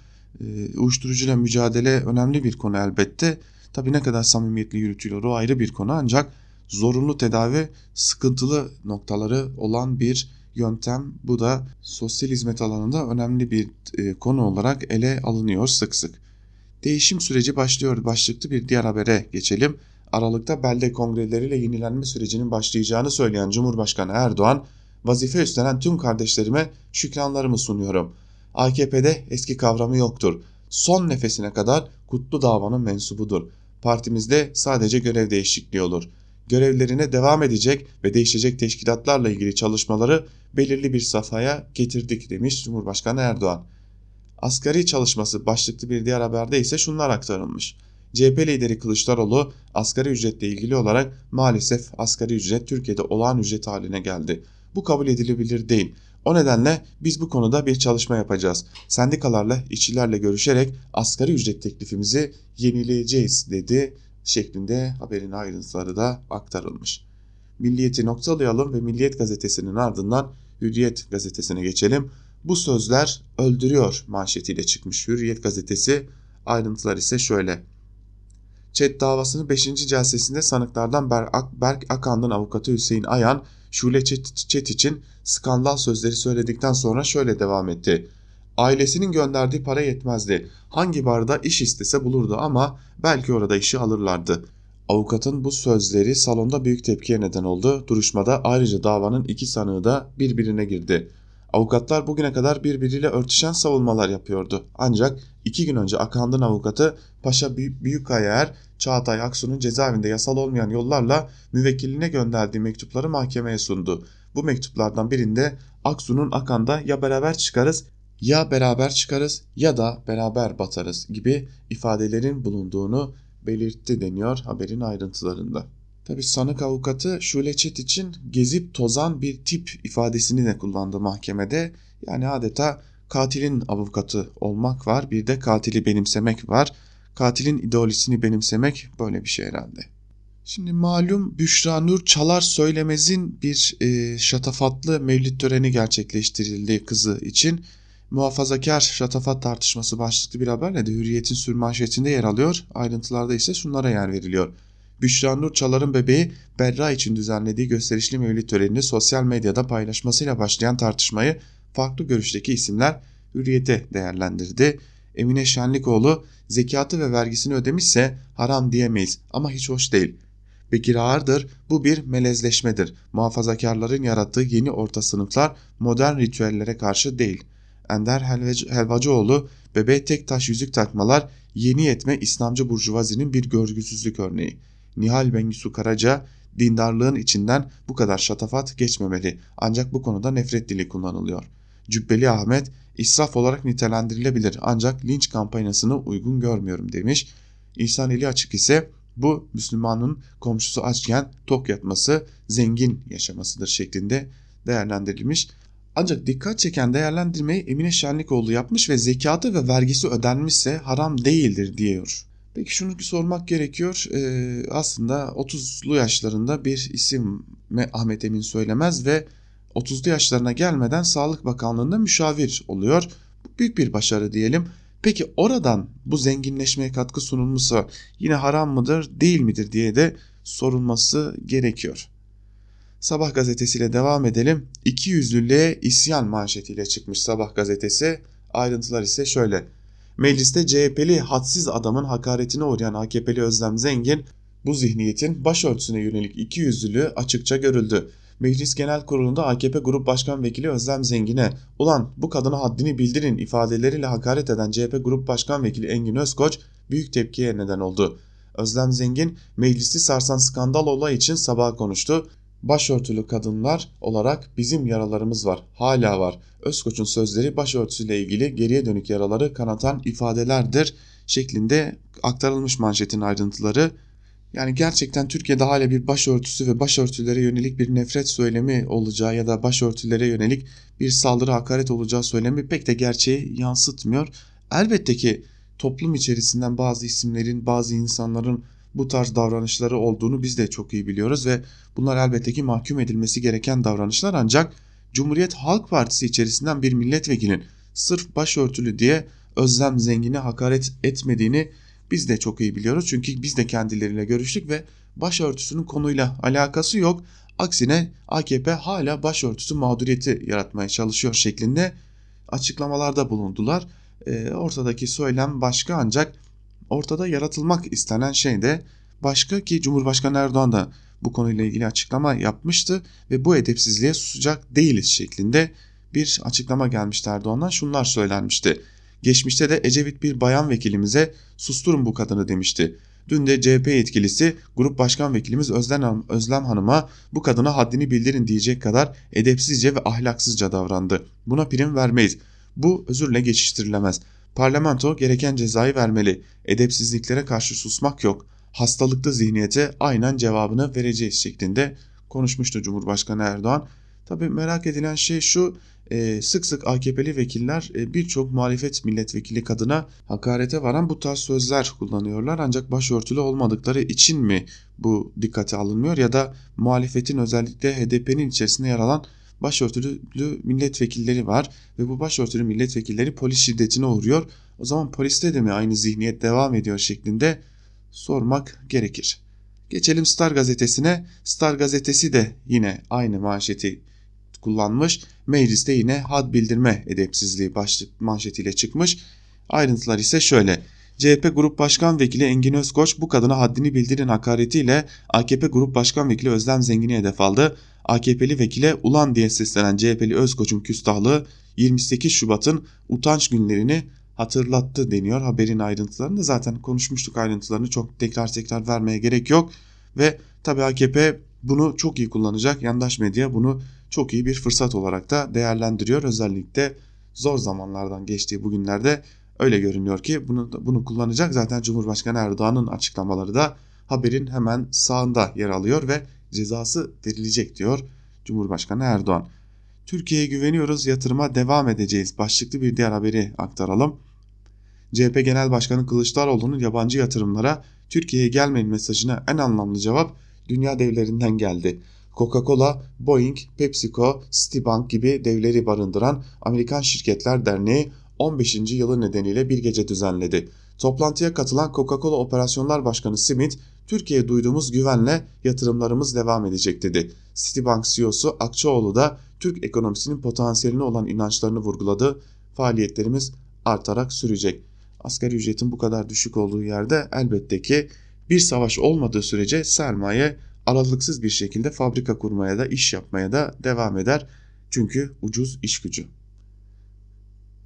[SPEAKER 2] E, uyuşturucuyla mücadele önemli bir konu elbette. Tabi ne kadar samimiyetli yürütülüyor o ayrı bir konu ancak zorunlu tedavi sıkıntılı noktaları olan bir yöntem. Bu da sosyal hizmet alanında önemli bir e, konu olarak ele alınıyor sık sık. Değişim süreci başlıyor başlıklı bir diğer habere geçelim. Aralıkta belde kongreleriyle yenilenme sürecinin başlayacağını söyleyen Cumhurbaşkanı Erdoğan, vazife üstlenen tüm kardeşlerime şükranlarımı sunuyorum. AKP'de eski kavramı yoktur. Son nefesine kadar kutlu davanın mensubudur. Partimizde sadece görev değişikliği olur. Görevlerine devam edecek ve değişecek teşkilatlarla ilgili çalışmaları belirli bir safhaya getirdik demiş Cumhurbaşkanı Erdoğan. Asgari çalışması başlıklı bir diğer haberde ise şunlar aktarılmış. CHP lideri Kılıçdaroğlu asgari ücretle ilgili olarak maalesef asgari ücret Türkiye'de olağan ücret haline geldi. Bu kabul edilebilir değil. O nedenle biz bu konuda bir çalışma yapacağız. Sendikalarla, işçilerle görüşerek asgari ücret teklifimizi yenileyeceğiz dedi şeklinde haberin ayrıntıları da aktarılmış. Milliyeti noktalayalım ve Milliyet gazetesinin ardından Hürriyet gazetesine geçelim. Bu sözler öldürüyor manşetiyle çıkmış Hürriyet gazetesi. Ayrıntılar ise şöyle. Çet davasının 5. celsesinde sanıklardan Berk Akan'ın avukatı Hüseyin Ayan, Şule Çet için skandal sözleri söyledikten sonra şöyle devam etti. Ailesinin gönderdiği para yetmezdi. Hangi barda iş istese bulurdu ama belki orada işi alırlardı. Avukatın bu sözleri salonda büyük tepkiye neden oldu. Duruşmada ayrıca davanın iki sanığı da birbirine girdi. Avukatlar bugüne kadar birbiriyle örtüşen savunmalar yapıyordu. Ancak iki gün önce Akand'ın avukatı Paşa Büyükkaya Er, Çağatay Aksu'nun cezaevinde yasal olmayan yollarla müvekkiline gönderdiği mektupları mahkemeye sundu. Bu mektuplardan birinde Aksu'nun Akan'da ya beraber çıkarız ya beraber çıkarız ya da beraber batarız gibi ifadelerin bulunduğunu belirtti deniyor haberin ayrıntılarında. Tabi sanık avukatı Şule Çet için gezip tozan bir tip ifadesini de kullandı mahkemede. Yani adeta katilin avukatı olmak var bir de katili benimsemek var. Katilin ideolojisini benimsemek böyle bir şey herhalde. Şimdi malum Büşra Nur Çalar Söylemez'in bir e, şatafatlı mevlid töreni gerçekleştirildi kızı için muhafazakar şatafat tartışması başlıklı bir haberle de Hürriyet'in sürmanşetinde yer alıyor. Ayrıntılarda ise şunlara yer veriliyor. Büşra Nur Çalar'ın bebeği Berra için düzenlediği gösterişli mevlid törenini sosyal medyada paylaşmasıyla başlayan tartışmayı farklı görüşteki isimler Hürriyet'e değerlendirdi. Emine Şenlikoğlu zekatı ve vergisini ödemişse haram diyemeyiz ama hiç hoş değil. Bekir Ağırdır bu bir melezleşmedir. Muhafazakarların yarattığı yeni orta sınıflar modern ritüellere karşı değil.'' Ender Helvacıoğlu bebeğe tek taş yüzük takmalar yeni yetme İslamcı burjuvazinin bir görgüsüzlük örneği. Nihal Bengisu Karaca dindarlığın içinden bu kadar şatafat geçmemeli ancak bu konuda nefret dili kullanılıyor. Cübbeli Ahmet israf olarak nitelendirilebilir ancak linç kampanyasını uygun görmüyorum demiş. İhsan Eli Açık ise bu Müslümanın komşusu açken tok yatması zengin yaşamasıdır şeklinde değerlendirilmiş. Ancak dikkat çeken değerlendirmeyi Emine Şenlikoğlu yapmış ve zekatı ve vergisi ödenmişse haram değildir diyor. Peki şunu sormak gerekiyor. Ee, aslında 30'lu yaşlarında bir isim Ahmet Emin söylemez ve 30'lu yaşlarına gelmeden Sağlık Bakanlığı'nda müşavir oluyor. Büyük bir başarı diyelim. Peki oradan bu zenginleşmeye katkı sunulmuşsa yine haram mıdır değil midir diye de sorulması gerekiyor. Sabah gazetesiyle devam edelim. İki yüzlülüğe isyan manşetiyle çıkmış Sabah gazetesi. Ayrıntılar ise şöyle. Mecliste CHP'li hadsiz adamın hakaretine uğrayan AKP'li Özlem Zengin bu zihniyetin başörtüsüne yönelik iki yüzlülüğü açıkça görüldü. Meclis Genel Kurulu'nda AKP Grup Başkan Vekili Özlem Zengin'e ulan bu kadına haddini bildirin ifadeleriyle hakaret eden CHP Grup Başkan Vekili Engin Özkoç büyük tepkiye neden oldu. Özlem Zengin meclisi sarsan skandal olay için sabah konuştu. Başörtülü kadınlar olarak bizim yaralarımız var, hala var. Özkoç'un sözleri başörtüsüyle ilgili geriye dönük yaraları kanatan ifadelerdir şeklinde aktarılmış manşetin ayrıntıları. Yani gerçekten Türkiye'de hala bir başörtüsü ve başörtülere yönelik bir nefret söylemi olacağı ya da başörtülere yönelik bir saldırı hakaret olacağı söylemi pek de gerçeği yansıtmıyor. Elbette ki toplum içerisinden bazı isimlerin, bazı insanların bu tarz davranışları olduğunu biz de çok iyi biliyoruz ve bunlar elbette ki mahkum edilmesi gereken davranışlar ancak Cumhuriyet Halk Partisi içerisinden bir milletvekilinin sırf başörtülü diye Özlem Zengin'e hakaret etmediğini biz de çok iyi biliyoruz. Çünkü biz de kendileriyle görüştük ve başörtüsünün konuyla alakası yok. Aksine AKP hala başörtüsü mağduriyeti yaratmaya çalışıyor şeklinde açıklamalarda bulundular. E, ortadaki söylem başka ancak ortada yaratılmak istenen şey de başka ki Cumhurbaşkanı Erdoğan da bu konuyla ilgili açıklama yapmıştı ve bu edepsizliğe susacak değiliz şeklinde bir açıklama gelmişti Erdoğan'dan şunlar söylenmişti. Geçmişte de Ecevit bir bayan vekilimize susturun bu kadını demişti. Dün de CHP yetkilisi Grup Başkan Vekilimiz Özlem, Özlem Hanım'a bu kadına haddini bildirin diyecek kadar edepsizce ve ahlaksızca davrandı. Buna prim vermeyiz. Bu özürle geçiştirilemez. Parlamento gereken cezayı vermeli. Edepsizliklere karşı susmak yok. Hastalıklı zihniyete aynen cevabını vereceğiz şeklinde konuşmuştu Cumhurbaşkanı Erdoğan. Tabi merak edilen şey şu e, sık sık AKP'li vekiller e, birçok muhalefet milletvekili kadına hakarete varan bu tarz sözler kullanıyorlar. Ancak başörtülü olmadıkları için mi bu dikkate alınmıyor ya da muhalefetin özellikle HDP'nin içerisinde yer alan başörtülü milletvekilleri var ve bu başörtülü milletvekilleri polis şiddetine uğruyor. O zaman poliste de mi aynı zihniyet devam ediyor şeklinde sormak gerekir. Geçelim Star gazetesine. Star gazetesi de yine aynı manşeti kullanmış. Mecliste yine had bildirme edepsizliği başlık manşetiyle çıkmış. Ayrıntılar ise şöyle. CHP Grup Başkan Vekili Engin Özkoç bu kadına haddini bildirin hakaretiyle AKP Grup Başkan Vekili Özlem Zengin'i hedef aldı. AKP'li vekile ulan diye seslenen CHP'li Özkoç'un küstahlığı 28 Şubat'ın utanç günlerini hatırlattı deniyor haberin ayrıntılarını. Zaten konuşmuştuk ayrıntılarını çok tekrar tekrar vermeye gerek yok. Ve tabii AKP bunu çok iyi kullanacak. Yandaş medya bunu çok iyi bir fırsat olarak da değerlendiriyor. Özellikle zor zamanlardan geçtiği bugünlerde öyle görünüyor ki bunu bunu kullanacak. Zaten Cumhurbaşkanı Erdoğan'ın açıklamaları da haberin hemen sağında yer alıyor ve cezası verilecek diyor Cumhurbaşkanı Erdoğan. Türkiye'ye güveniyoruz, yatırıma devam edeceğiz. Başlıklı bir diğer haberi aktaralım. CHP Genel Başkanı Kılıçdaroğlu'nun yabancı yatırımlara Türkiye'ye gelmeyin mesajına en anlamlı cevap dünya devlerinden geldi. Coca-Cola, Boeing, PepsiCo, Citibank gibi devleri barındıran Amerikan Şirketler Derneği 15. yılı nedeniyle bir gece düzenledi. Toplantıya katılan Coca-Cola Operasyonlar Başkanı Smith, Türkiye'ye duyduğumuz güvenle yatırımlarımız devam edecek dedi. Citibank CEO'su Akçaoğlu da Türk ekonomisinin potansiyeline olan inançlarını vurguladı. Faaliyetlerimiz artarak sürecek. Asgari ücretin bu kadar düşük olduğu yerde elbette ki bir savaş olmadığı sürece sermaye aralıksız bir şekilde fabrika kurmaya da iş yapmaya da devam eder. Çünkü ucuz iş gücü.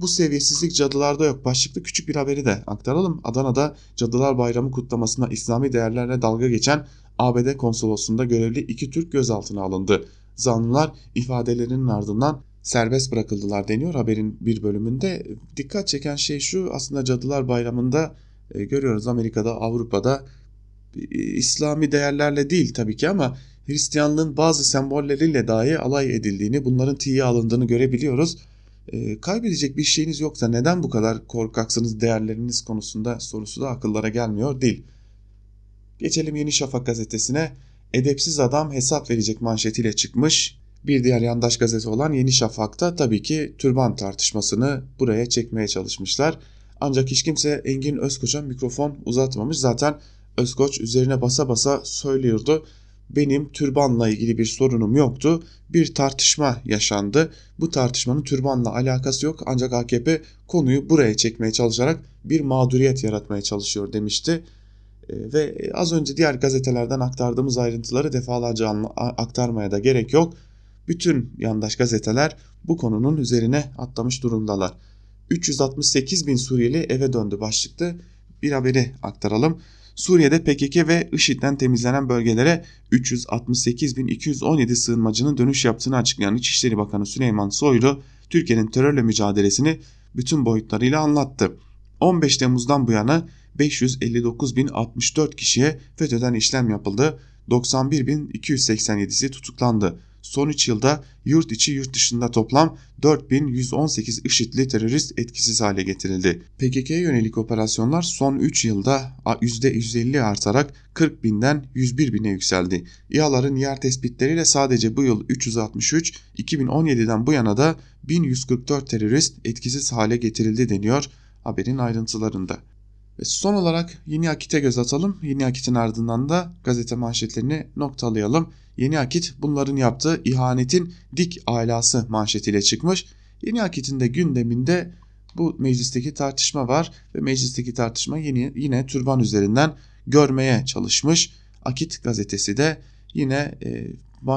[SPEAKER 2] Bu seviyesizlik cadılarda yok. Başlıklı küçük bir haberi de aktaralım. Adana'da Cadılar Bayramı kutlamasında İslami değerlerle dalga geçen ABD konsolosluğunda görevli iki Türk gözaltına alındı. Zanlılar ifadelerinin ardından serbest bırakıldılar deniyor haberin bir bölümünde. Dikkat çeken şey şu aslında Cadılar Bayramı'nda e, görüyoruz Amerika'da Avrupa'da e, İslami değerlerle değil tabii ki ama Hristiyanlığın bazı sembolleriyle dahi alay edildiğini, bunların tiye alındığını görebiliyoruz. E, kaybedecek bir şeyiniz yoksa neden bu kadar korkaksınız değerleriniz konusunda sorusu da akıllara gelmiyor değil. Geçelim Yeni Şafak gazetesine. Edepsiz adam hesap verecek manşetiyle çıkmış. Bir diğer yandaş gazete olan Yeni Şafak'ta tabii ki türban tartışmasını buraya çekmeye çalışmışlar. Ancak hiç kimse Engin Özkoç'a mikrofon uzatmamış. Zaten Özkoç üzerine basa basa söylüyordu. Benim türbanla ilgili bir sorunum yoktu. Bir tartışma yaşandı. Bu tartışmanın türbanla alakası yok ancak AKP konuyu buraya çekmeye çalışarak bir mağduriyet yaratmaya çalışıyor demişti. Ee, ve az önce diğer gazetelerden aktardığımız ayrıntıları defalarca aktarmaya da gerek yok. Bütün yandaş gazeteler bu konunun üzerine atlamış durumdalar. 368 bin Suriyeli eve döndü başlıklı bir haberi aktaralım. Suriye'de PKK ve IŞİD'den temizlenen bölgelere 368.217 sığınmacının dönüş yaptığını açıklayan İçişleri Bakanı Süleyman Soylu, Türkiye'nin terörle mücadelesini bütün boyutlarıyla anlattı. 15 Temmuz'dan bu yana 559.064 kişiye FETÖ'den işlem yapıldı, 91.287'si tutuklandı son 3 yılda yurt içi yurt dışında toplam 4118 IŞİD'li terörist etkisiz hale getirildi. PKK'ya yönelik operasyonlar son 3 yılda %150 artarak 40 binden 101 bine yükseldi. İHA'ların yer tespitleriyle sadece bu yıl 363, 2017'den bu yana da 1144 terörist etkisiz hale getirildi deniyor haberin ayrıntılarında. Ve son olarak Yeni Akit'e göz atalım. Yeni Akit'in ardından da gazete manşetlerini noktalayalım. Yeni Akit bunların yaptığı ihanetin dik alası manşetiyle çıkmış. Yeni Akit'in de gündeminde bu meclisteki tartışma var ve meclisteki tartışma yeni, yine türban üzerinden görmeye çalışmış. Akit gazetesi de yine e,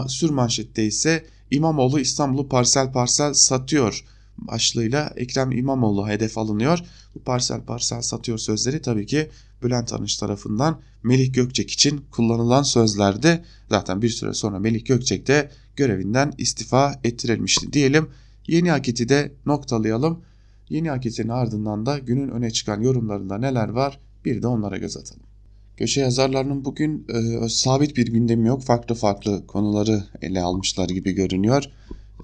[SPEAKER 2] sür manşette ise İmamoğlu İstanbul'u parsel parsel satıyor başlığıyla Ekrem İmamoğlu hedef alınıyor. Bu parsel parsel satıyor sözleri tabii ki Bülent Arınç tarafından Melih Gökçek için kullanılan sözlerdi. Zaten bir süre sonra Melih Gökçek de görevinden istifa ettirilmişti diyelim. Yeni Akit'i de noktalayalım. Yeni Akit'in ardından da günün öne çıkan yorumlarında neler var bir de onlara göz atalım. Köşe yazarlarının bugün e, sabit bir gündemi yok. Farklı farklı konuları ele almışlar gibi görünüyor.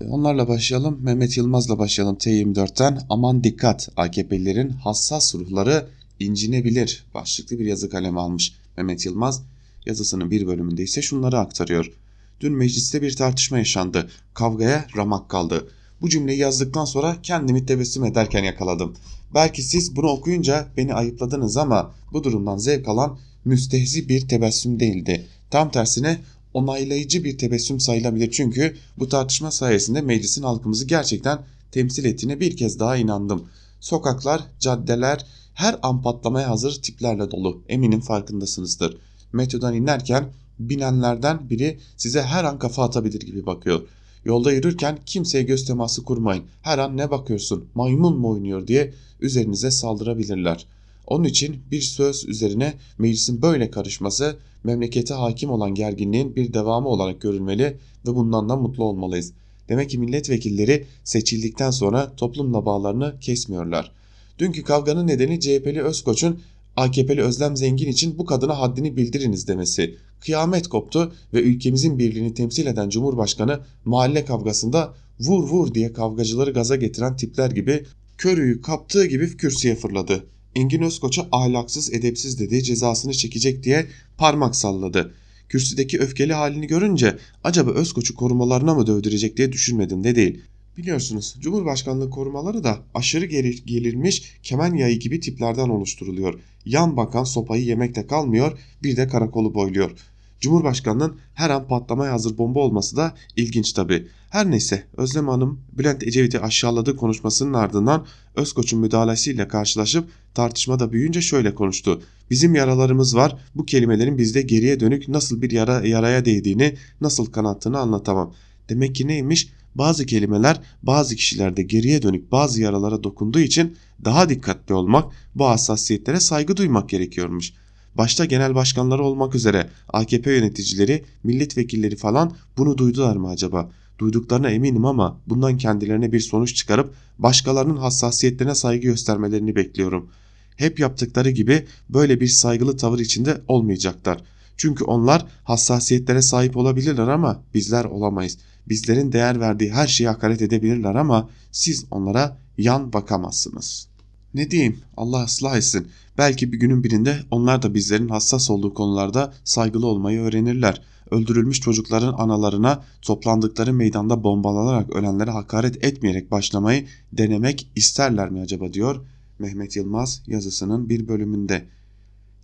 [SPEAKER 2] Onlarla başlayalım. Mehmet Yılmaz'la başlayalım T24'ten. Aman dikkat AKP'lilerin hassas ruhları incinebilir başlıklı bir yazı kaleme almış Mehmet Yılmaz. Yazısının bir bölümünde ise şunları aktarıyor. Dün mecliste bir tartışma yaşandı. Kavgaya ramak kaldı. Bu cümleyi yazdıktan sonra kendimi tebessüm ederken yakaladım. Belki siz bunu okuyunca beni ayıpladınız ama bu durumdan zevk alan müstehzi bir tebessüm değildi. Tam tersine onaylayıcı bir tebessüm sayılabilir çünkü bu tartışma sayesinde meclisin halkımızı gerçekten temsil ettiğine bir kez daha inandım. Sokaklar, caddeler her an patlamaya hazır tiplerle dolu. Eminim farkındasınızdır. Metrodan inerken binenlerden biri size her an kafa atabilir gibi bakıyor. Yolda yürürken kimseye göz teması kurmayın. Her an ne bakıyorsun maymun mu oynuyor diye üzerinize saldırabilirler. Onun için bir söz üzerine meclisin böyle karışması memlekete hakim olan gerginliğin bir devamı olarak görülmeli ve bundan da mutlu olmalıyız. Demek ki milletvekilleri seçildikten sonra toplumla bağlarını kesmiyorlar. Dünkü kavganın nedeni CHP'li Özkoç'un AKP'li Özlem Zengin için bu kadına haddini bildiriniz demesi. Kıyamet koptu ve ülkemizin birliğini temsil eden Cumhurbaşkanı mahalle kavgasında vur vur diye kavgacıları gaza getiren tipler gibi körüyü kaptığı gibi kürsüye fırladı. Engin Özkoç'a ahlaksız edepsiz dedi cezasını çekecek diye parmak salladı. Kürsüdeki öfkeli halini görünce acaba Özkoç'u korumalarına mı dövdürecek diye düşünmedim de değil. Biliyorsunuz Cumhurbaşkanlığı korumaları da aşırı gelirmiş kemen yayı gibi tiplerden oluşturuluyor. Yan bakan sopayı yemekte kalmıyor bir de karakolu boyluyor. Cumhurbaşkanının her an patlamaya hazır bomba olması da ilginç tabi. Her neyse Özlem Hanım Bülent Ecevit'i aşağıladığı konuşmasının ardından Özkoç'un müdahalesiyle karşılaşıp tartışmada büyüyünce şöyle konuştu. Bizim yaralarımız var bu kelimelerin bizde geriye dönük nasıl bir yara, yaraya değdiğini nasıl kanattığını anlatamam. Demek ki neymiş? Bazı kelimeler bazı kişilerde geriye dönük bazı yaralara dokunduğu için daha dikkatli olmak, bu hassasiyetlere saygı duymak gerekiyormuş. Başta genel başkanları olmak üzere AKP yöneticileri, milletvekilleri falan bunu duydular mı acaba? Duyduklarına eminim ama bundan kendilerine bir sonuç çıkarıp başkalarının hassasiyetlerine saygı göstermelerini bekliyorum. Hep yaptıkları gibi böyle bir saygılı tavır içinde olmayacaklar. Çünkü onlar hassasiyetlere sahip olabilirler ama bizler olamayız. Bizlerin değer verdiği her şeye hakaret edebilirler ama siz onlara yan bakamazsınız. Ne diyeyim Allah ıslah etsin. Belki bir günün birinde onlar da bizlerin hassas olduğu konularda saygılı olmayı öğrenirler. Öldürülmüş çocukların analarına toplandıkları meydanda bombalanarak ölenlere hakaret etmeyerek başlamayı denemek isterler mi acaba diyor Mehmet Yılmaz yazısının bir bölümünde.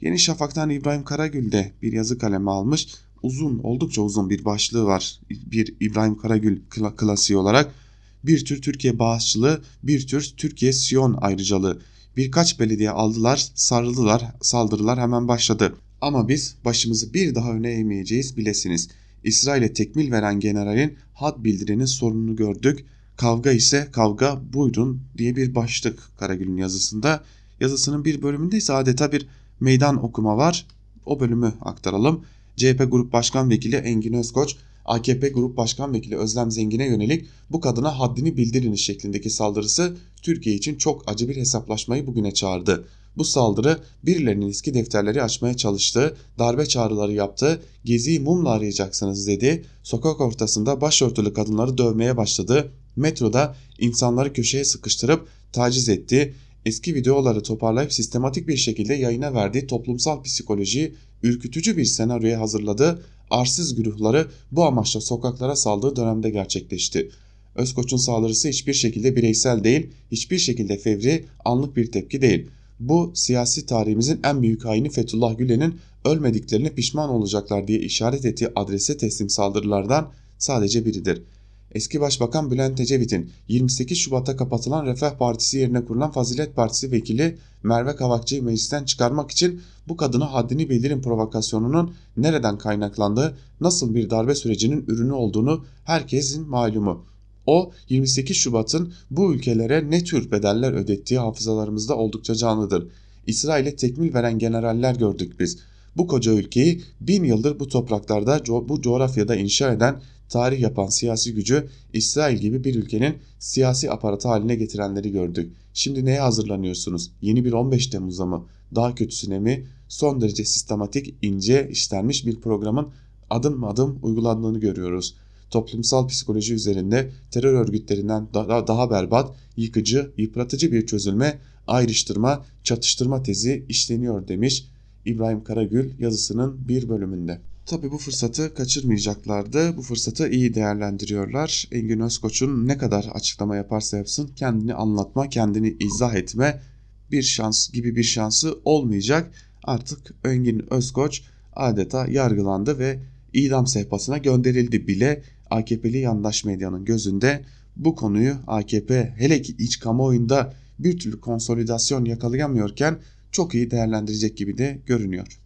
[SPEAKER 2] Yeni Şafak'tan İbrahim Karagül de bir yazı kalemi almış. uzun oldukça uzun bir başlığı var. Bir İbrahim Karagül klasiği olarak bir tür Türkiye bağışçılığı, bir tür Türkiye Siyon ayrıcalığı. Birkaç belediye aldılar, sarıldılar, saldırılar hemen başladı. Ama biz başımızı bir daha öne eğmeyeceğiz bilesiniz. İsrail'e tekmil veren generalin had bildirenin sorununu gördük. Kavga ise kavga buyurun diye bir başlık Karagül'ün yazısında. Yazısının bir bölümünde ise adeta bir meydan okuma var. O bölümü aktaralım. CHP Grup Başkan Vekili Engin Özkoç, AKP Grup Başkan Vekili Özlem Zengin'e yönelik bu kadına haddini bildiriniz şeklindeki saldırısı Türkiye için çok acı bir hesaplaşmayı bugüne çağırdı. Bu saldırı birilerinin eski defterleri açmaya çalıştığı, darbe çağrıları yaptı, geziyi mumla arayacaksınız dedi, sokak ortasında başörtülü kadınları dövmeye başladı, metroda insanları köşeye sıkıştırıp taciz etti, eski videoları toparlayıp sistematik bir şekilde yayına verdiği toplumsal psikolojiyi ürkütücü bir senaryoya hazırladı, arsız güruhları bu amaçla sokaklara saldığı dönemde gerçekleşti. Özkoç'un saldırısı hiçbir şekilde bireysel değil, hiçbir şekilde fevri, anlık bir tepki değil. Bu siyasi tarihimizin en büyük haini Fethullah Gülen'in ölmediklerine pişman olacaklar diye işaret ettiği adrese teslim saldırılardan sadece biridir. Eski Başbakan Bülent Ecevit'in 28 Şubat'ta kapatılan Refah Partisi yerine kurulan Fazilet Partisi vekili Merve Kavakçı'yı meclisten çıkarmak için bu kadına haddini bildirin provokasyonunun nereden kaynaklandığı, nasıl bir darbe sürecinin ürünü olduğunu herkesin malumu. O 28 Şubat'ın bu ülkelere ne tür bedeller ödettiği hafızalarımızda oldukça canlıdır. İsrail'e tekmil veren generaller gördük biz. Bu koca ülkeyi bin yıldır bu topraklarda bu coğrafyada inşa eden tarih yapan siyasi gücü İsrail gibi bir ülkenin siyasi aparatı haline getirenleri gördük. Şimdi neye hazırlanıyorsunuz? Yeni bir 15 Temmuz'a mı? Daha kötüsüne mi? Son derece sistematik, ince işlenmiş bir programın adım adım uygulandığını görüyoruz. Toplumsal psikoloji üzerinde terör örgütlerinden daha, daha berbat, yıkıcı, yıpratıcı bir çözülme, ayrıştırma, çatıştırma tezi işleniyor demiş İbrahim Karagül yazısının bir bölümünde. Tabi bu fırsatı kaçırmayacaklardı. Bu fırsatı iyi değerlendiriyorlar. Engin Özkoç'un ne kadar açıklama yaparsa yapsın kendini anlatma, kendini izah etme bir şans gibi bir şansı olmayacak. Artık Engin Özkoç adeta yargılandı ve idam sehpasına gönderildi bile AKP'li yandaş medyanın gözünde bu konuyu AKP hele ki iç kamuoyunda bir türlü konsolidasyon yakalayamıyorken çok iyi değerlendirecek gibi de görünüyor.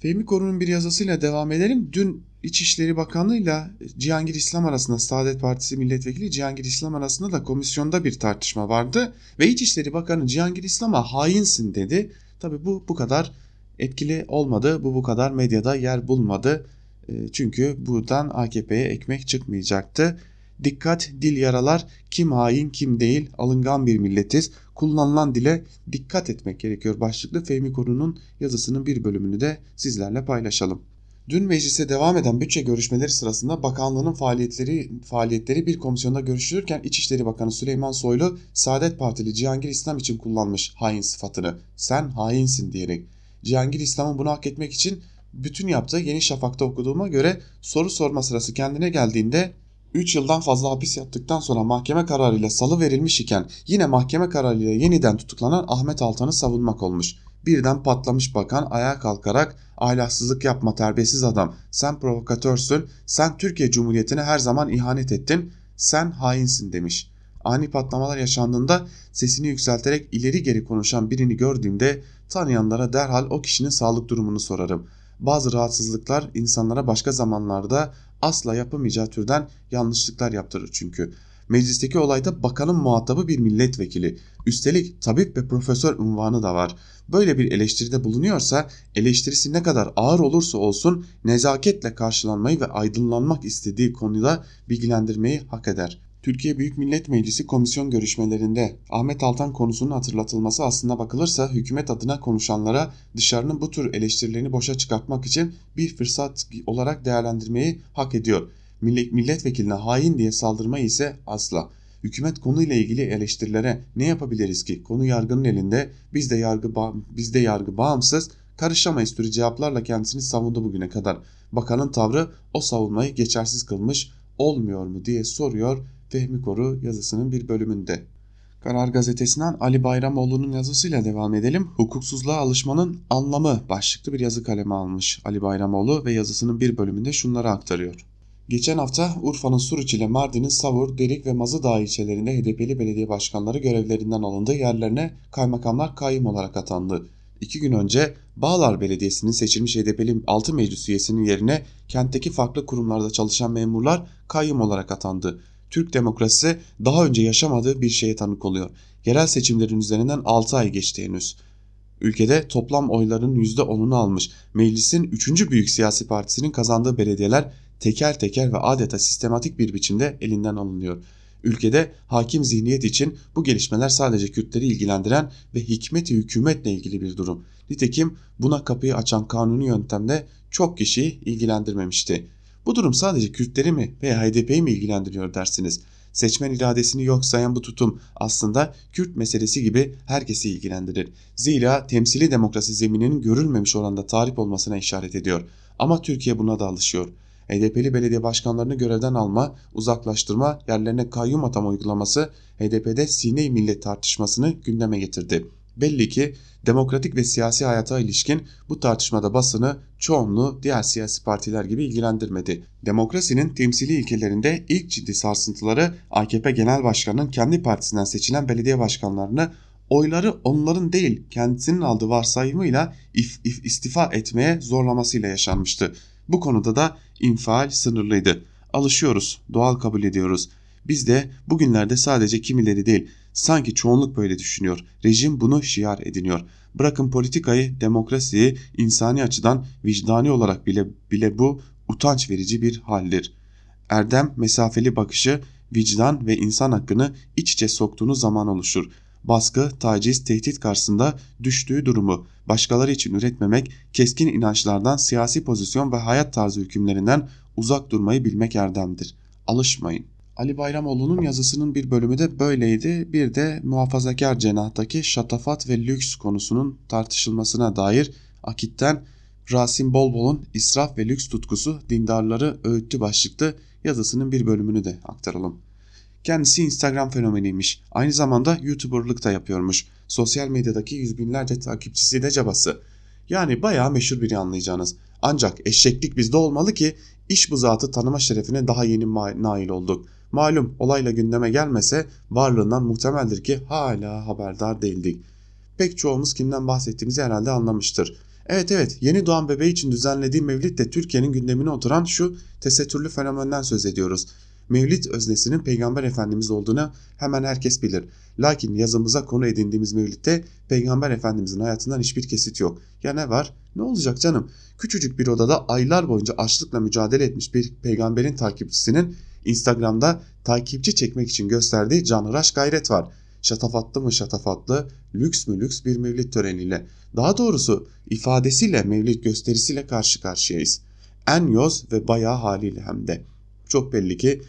[SPEAKER 2] Fehmi Korun'un bir yazısıyla devam edelim. Dün İçişleri Bakanlığı ile Cihangir İslam arasında Saadet Partisi milletvekili Cihangir İslam arasında da komisyonda bir tartışma vardı. Ve İçişleri Bakanı Cihangir İslam'a hainsin dedi. Tabi bu bu kadar etkili olmadı. Bu bu kadar medyada yer bulmadı. E, çünkü buradan AKP'ye ekmek çıkmayacaktı. Dikkat dil yaralar kim hain kim değil alıngan bir milletiz kullanılan dile dikkat etmek gerekiyor başlıklı Fehmi Koru'nun yazısının bir bölümünü de sizlerle paylaşalım. Dün meclise devam eden bütçe görüşmeleri sırasında bakanlığının faaliyetleri faaliyetleri bir komisyonda görüşülürken İçişleri Bakanı Süleyman Soylu Saadet Partili Cihangir İslam için kullanmış hain sıfatını. Sen hainsin diyerek. Cihangir İslam'ın bunu hak etmek için bütün yaptığı Yeni Şafak'ta okuduğuma göre soru sorma sırası kendine geldiğinde 3 yıldan fazla hapis yattıktan sonra mahkeme kararıyla salı verilmiş iken yine mahkeme kararıyla yeniden tutuklanan Ahmet Altan'ı savunmak olmuş. Birden patlamış bakan ayağa kalkarak ahlaksızlık yapma terbiyesiz adam sen provokatörsün sen Türkiye Cumhuriyeti'ne her zaman ihanet ettin sen hainsin demiş. Ani patlamalar yaşandığında sesini yükselterek ileri geri konuşan birini gördüğümde tanıyanlara derhal o kişinin sağlık durumunu sorarım. Bazı rahatsızlıklar insanlara başka zamanlarda asla yapamayacağı türden yanlışlıklar yaptırır çünkü. Meclisteki olayda bakanın muhatabı bir milletvekili. Üstelik tabip ve profesör unvanı da var. Böyle bir eleştiride bulunuyorsa eleştirisi ne kadar ağır olursa olsun nezaketle karşılanmayı ve aydınlanmak istediği konuda bilgilendirmeyi hak eder. Türkiye Büyük Millet Meclisi komisyon görüşmelerinde Ahmet Altan konusunun hatırlatılması aslında bakılırsa hükümet adına konuşanlara dışarının bu tür eleştirilerini boşa çıkartmak için bir fırsat olarak değerlendirmeyi hak ediyor. Millet, milletvekiline hain diye saldırmayı ise asla. Hükümet konuyla ilgili eleştirilere ne yapabiliriz ki? Konu yargının elinde. Biz de yargı biz de yargı bağımsız. Karışamayız türü cevaplarla kendisini savundu bugüne kadar. Bakanın tavrı o savunmayı geçersiz kılmış olmuyor mu diye soruyor Fehmi Koru yazısının bir bölümünde. Karar Gazetesi'nden Ali Bayramoğlu'nun yazısıyla devam edelim. Hukuksuzluğa alışmanın anlamı başlıklı bir yazı kaleme almış Ali Bayramoğlu ve yazısının bir bölümünde şunları aktarıyor. Geçen hafta Urfa'nın Suruç ile Mardin'in Savur, Derik ve Mazıdağ ilçelerinde HDP'li belediye başkanları görevlerinden alındı. Yerlerine kaymakamlar kayyum olarak atandı. İki gün önce Bağlar Belediyesi'nin seçilmiş HDP'li 6 meclis üyesinin yerine kentteki farklı kurumlarda çalışan memurlar kayyum olarak atandı. Türk demokrasisi daha önce yaşamadığı bir şeye tanık oluyor. Yerel seçimlerin üzerinden 6 ay geçti henüz. Ülkede toplam oyların %10'unu almış. Meclisin 3. büyük siyasi partisinin kazandığı belediyeler teker teker ve adeta sistematik bir biçimde elinden alınıyor. Ülkede hakim zihniyet için bu gelişmeler sadece Kürtleri ilgilendiren ve hikmeti hükümetle ilgili bir durum. Nitekim buna kapıyı açan kanuni yöntemde çok kişiyi ilgilendirmemişti. Bu durum sadece Kürtleri mi veya HDP'yi mi ilgilendiriyor dersiniz? Seçmen iradesini yok sayan bu tutum aslında Kürt meselesi gibi herkesi ilgilendirir. Zira temsili demokrasi zemininin görülmemiş oranda tarif olmasına işaret ediyor. Ama Türkiye buna da alışıyor. HDP'li belediye başkanlarını görevden alma, uzaklaştırma, yerlerine kayyum atama uygulaması HDP'de sine millet tartışmasını gündeme getirdi. Belli ki demokratik ve siyasi hayata ilişkin bu tartışmada basını çoğunluğu diğer siyasi partiler gibi ilgilendirmedi. Demokrasinin temsili ilkelerinde ilk ciddi sarsıntıları AKP Genel Başkanı'nın kendi partisinden seçilen belediye başkanlarını oyları onların değil kendisinin aldığı varsayımıyla if, if, istifa etmeye zorlamasıyla yaşanmıştı. Bu konuda da infial sınırlıydı. Alışıyoruz, doğal kabul ediyoruz. Biz de bugünlerde sadece kimileri değil, sanki çoğunluk böyle düşünüyor. Rejim bunu şiar ediniyor. Bırakın politikayı, demokrasiyi insani açıdan vicdani olarak bile bile bu utanç verici bir haldir. Erdem mesafeli bakışı, vicdan ve insan hakkını iç içe soktuğunuz zaman oluşur baskı, taciz, tehdit karşısında düştüğü durumu başkaları için üretmemek, keskin inançlardan, siyasi pozisyon ve hayat tarzı hükümlerinden uzak durmayı bilmek erdemdir. Alışmayın. Ali Bayramoğlu'nun yazısının bir bölümü de böyleydi. Bir de muhafazakar cenahtaki şatafat ve lüks konusunun tartışılmasına dair Akit'ten Rasim Bolbol'un israf ve lüks tutkusu dindarları öğüttü başlıklı yazısının bir bölümünü de aktaralım. Kendisi Instagram fenomeniymiş. Aynı zamanda YouTuber'lık da yapıyormuş. Sosyal medyadaki yüz binlerce takipçisi de cabası. Yani bayağı meşhur biri anlayacağınız. Ancak eşeklik bizde olmalı ki iş bu zatı tanıma şerefine daha yeni nail olduk. Malum olayla gündeme gelmese varlığından muhtemeldir ki hala haberdar değildik. Pek çoğumuz kimden bahsettiğimizi herhalde anlamıştır. Evet evet yeni doğan bebeği için düzenlediği mevlid de Türkiye'nin gündemine oturan şu tesettürlü fenomenden söz ediyoruz. Mevlid öznesinin Peygamber Efendimiz olduğunu hemen herkes bilir. Lakin yazımıza konu edindiğimiz Mevlid'de Peygamber Efendimizin hayatından hiçbir kesit yok. Ya ne var? Ne olacak canım? Küçücük bir odada aylar boyunca açlıkla mücadele etmiş bir peygamberin takipçisinin Instagram'da takipçi çekmek için gösterdiği canhıraş gayret var. Şatafatlı mı şatafatlı, lüks mü lüks bir mevlid töreniyle. Daha doğrusu ifadesiyle mevlid gösterisiyle karşı karşıyayız. En yoz ve bayağı haliyle hem de. Çok belli ki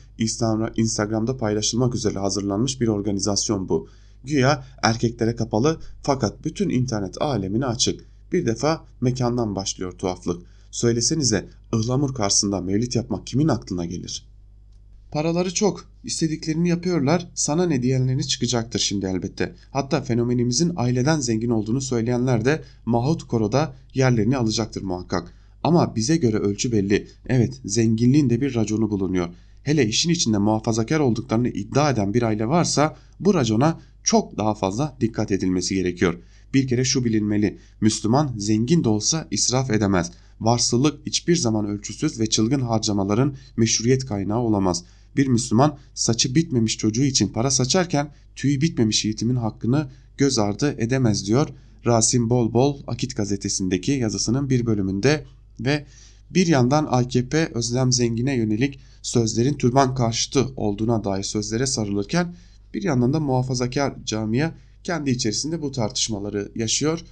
[SPEAKER 2] Instagram'da paylaşılmak üzere hazırlanmış bir organizasyon bu. Güya erkeklere kapalı fakat bütün internet alemine açık. Bir defa mekandan başlıyor tuhaflık. Söylesenize ıhlamur karşısında mevlit yapmak kimin aklına gelir? Paraları çok. istediklerini yapıyorlar. Sana ne diyenleri çıkacaktır şimdi elbette. Hatta fenomenimizin aileden zengin olduğunu söyleyenler de Mahut Koro'da yerlerini alacaktır muhakkak. Ama bize göre ölçü belli. Evet zenginliğin de bir raconu bulunuyor. Hele işin içinde muhafazakar olduklarını iddia eden bir aile varsa bu racona çok daha fazla dikkat edilmesi gerekiyor. Bir kere şu bilinmeli. Müslüman zengin de olsa israf edemez. Varsıllık hiçbir zaman ölçüsüz ve çılgın harcamaların meşruiyet kaynağı olamaz. Bir Müslüman saçı bitmemiş çocuğu için para saçarken tüyü bitmemiş yetimin hakkını göz ardı edemez diyor. Rasim Bol Bol Akit gazetesindeki yazısının bir bölümünde ve bir yandan AKP Özlem Zengin'e yönelik sözlerin türban karşıtı olduğuna dair sözlere sarılırken bir yandan da muhafazakar camiye kendi içerisinde bu tartışmaları yaşıyor.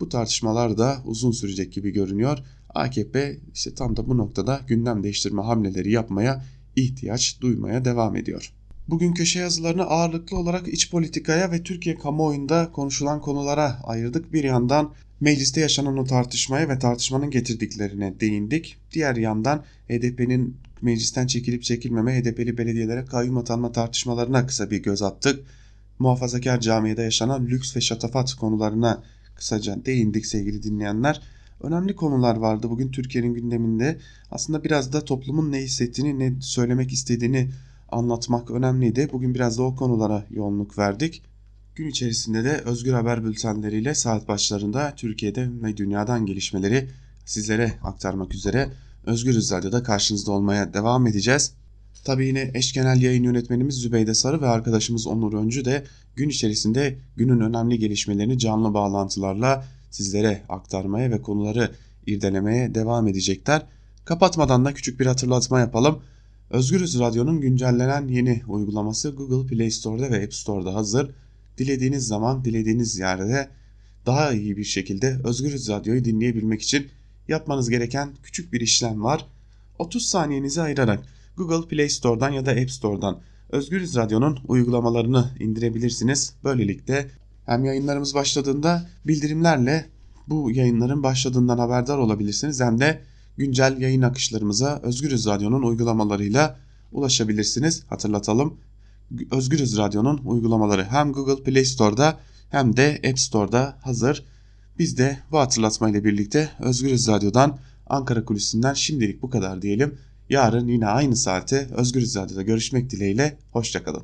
[SPEAKER 2] Bu tartışmalar da uzun sürecek gibi görünüyor. AKP işte tam da bu noktada gündem değiştirme hamleleri yapmaya ihtiyaç duymaya devam ediyor. Bugün köşe yazılarını ağırlıklı olarak iç politikaya ve Türkiye kamuoyunda konuşulan konulara ayırdık. Bir yandan mecliste yaşanan o tartışmaya ve tartışmanın getirdiklerine değindik. Diğer yandan HDP'nin meclisten çekilip çekilmeme, HDP'li belediyelere kayyum atanma tartışmalarına kısa bir göz attık. muhafazakar camiada yaşanan lüks ve şatafat konularına kısaca değindik sevgili dinleyenler. Önemli konular vardı bugün Türkiye'nin gündeminde. Aslında biraz da toplumun ne hissettiğini, ne söylemek istediğini anlatmak önemliydi. Bugün biraz da o konulara yoğunluk verdik. Gün içerisinde de Özgür Haber bültenleriyle saat başlarında Türkiye'de ve dünyadan gelişmeleri sizlere aktarmak üzere Özgür Radyo'da karşınızda olmaya devam edeceğiz. Tabii yine eş genel yayın yönetmenimiz Zübeyde Sarı ve arkadaşımız Onur Öncü de gün içerisinde günün önemli gelişmelerini canlı bağlantılarla sizlere aktarmaya ve konuları irdelemeye devam edecekler. Kapatmadan da küçük bir hatırlatma yapalım. Özgürüz Radyo'nun güncellenen yeni uygulaması Google Play Store'da ve App Store'da hazır. Dilediğiniz zaman, dilediğiniz yerde daha iyi bir şekilde Özgürüz Radyo'yu dinleyebilmek için yapmanız gereken küçük bir işlem var. 30 saniyenizi ayırarak Google Play Store'dan ya da App Store'dan Özgürüz Radyo'nun uygulamalarını indirebilirsiniz. Böylelikle hem yayınlarımız başladığında bildirimlerle bu yayınların başladığından haberdar olabilirsiniz hem de güncel yayın akışlarımıza Özgürüz Radyo'nun uygulamalarıyla ulaşabilirsiniz. Hatırlatalım. Özgürüz Radyo'nun uygulamaları hem Google Play Store'da hem de App Store'da hazır. Biz de bu hatırlatmayla birlikte Özgürüz Radyo'dan Ankara Kulisi'nden şimdilik bu kadar diyelim. Yarın yine aynı saate Özgürüz Radyo'da görüşmek dileğiyle. Hoşçakalın.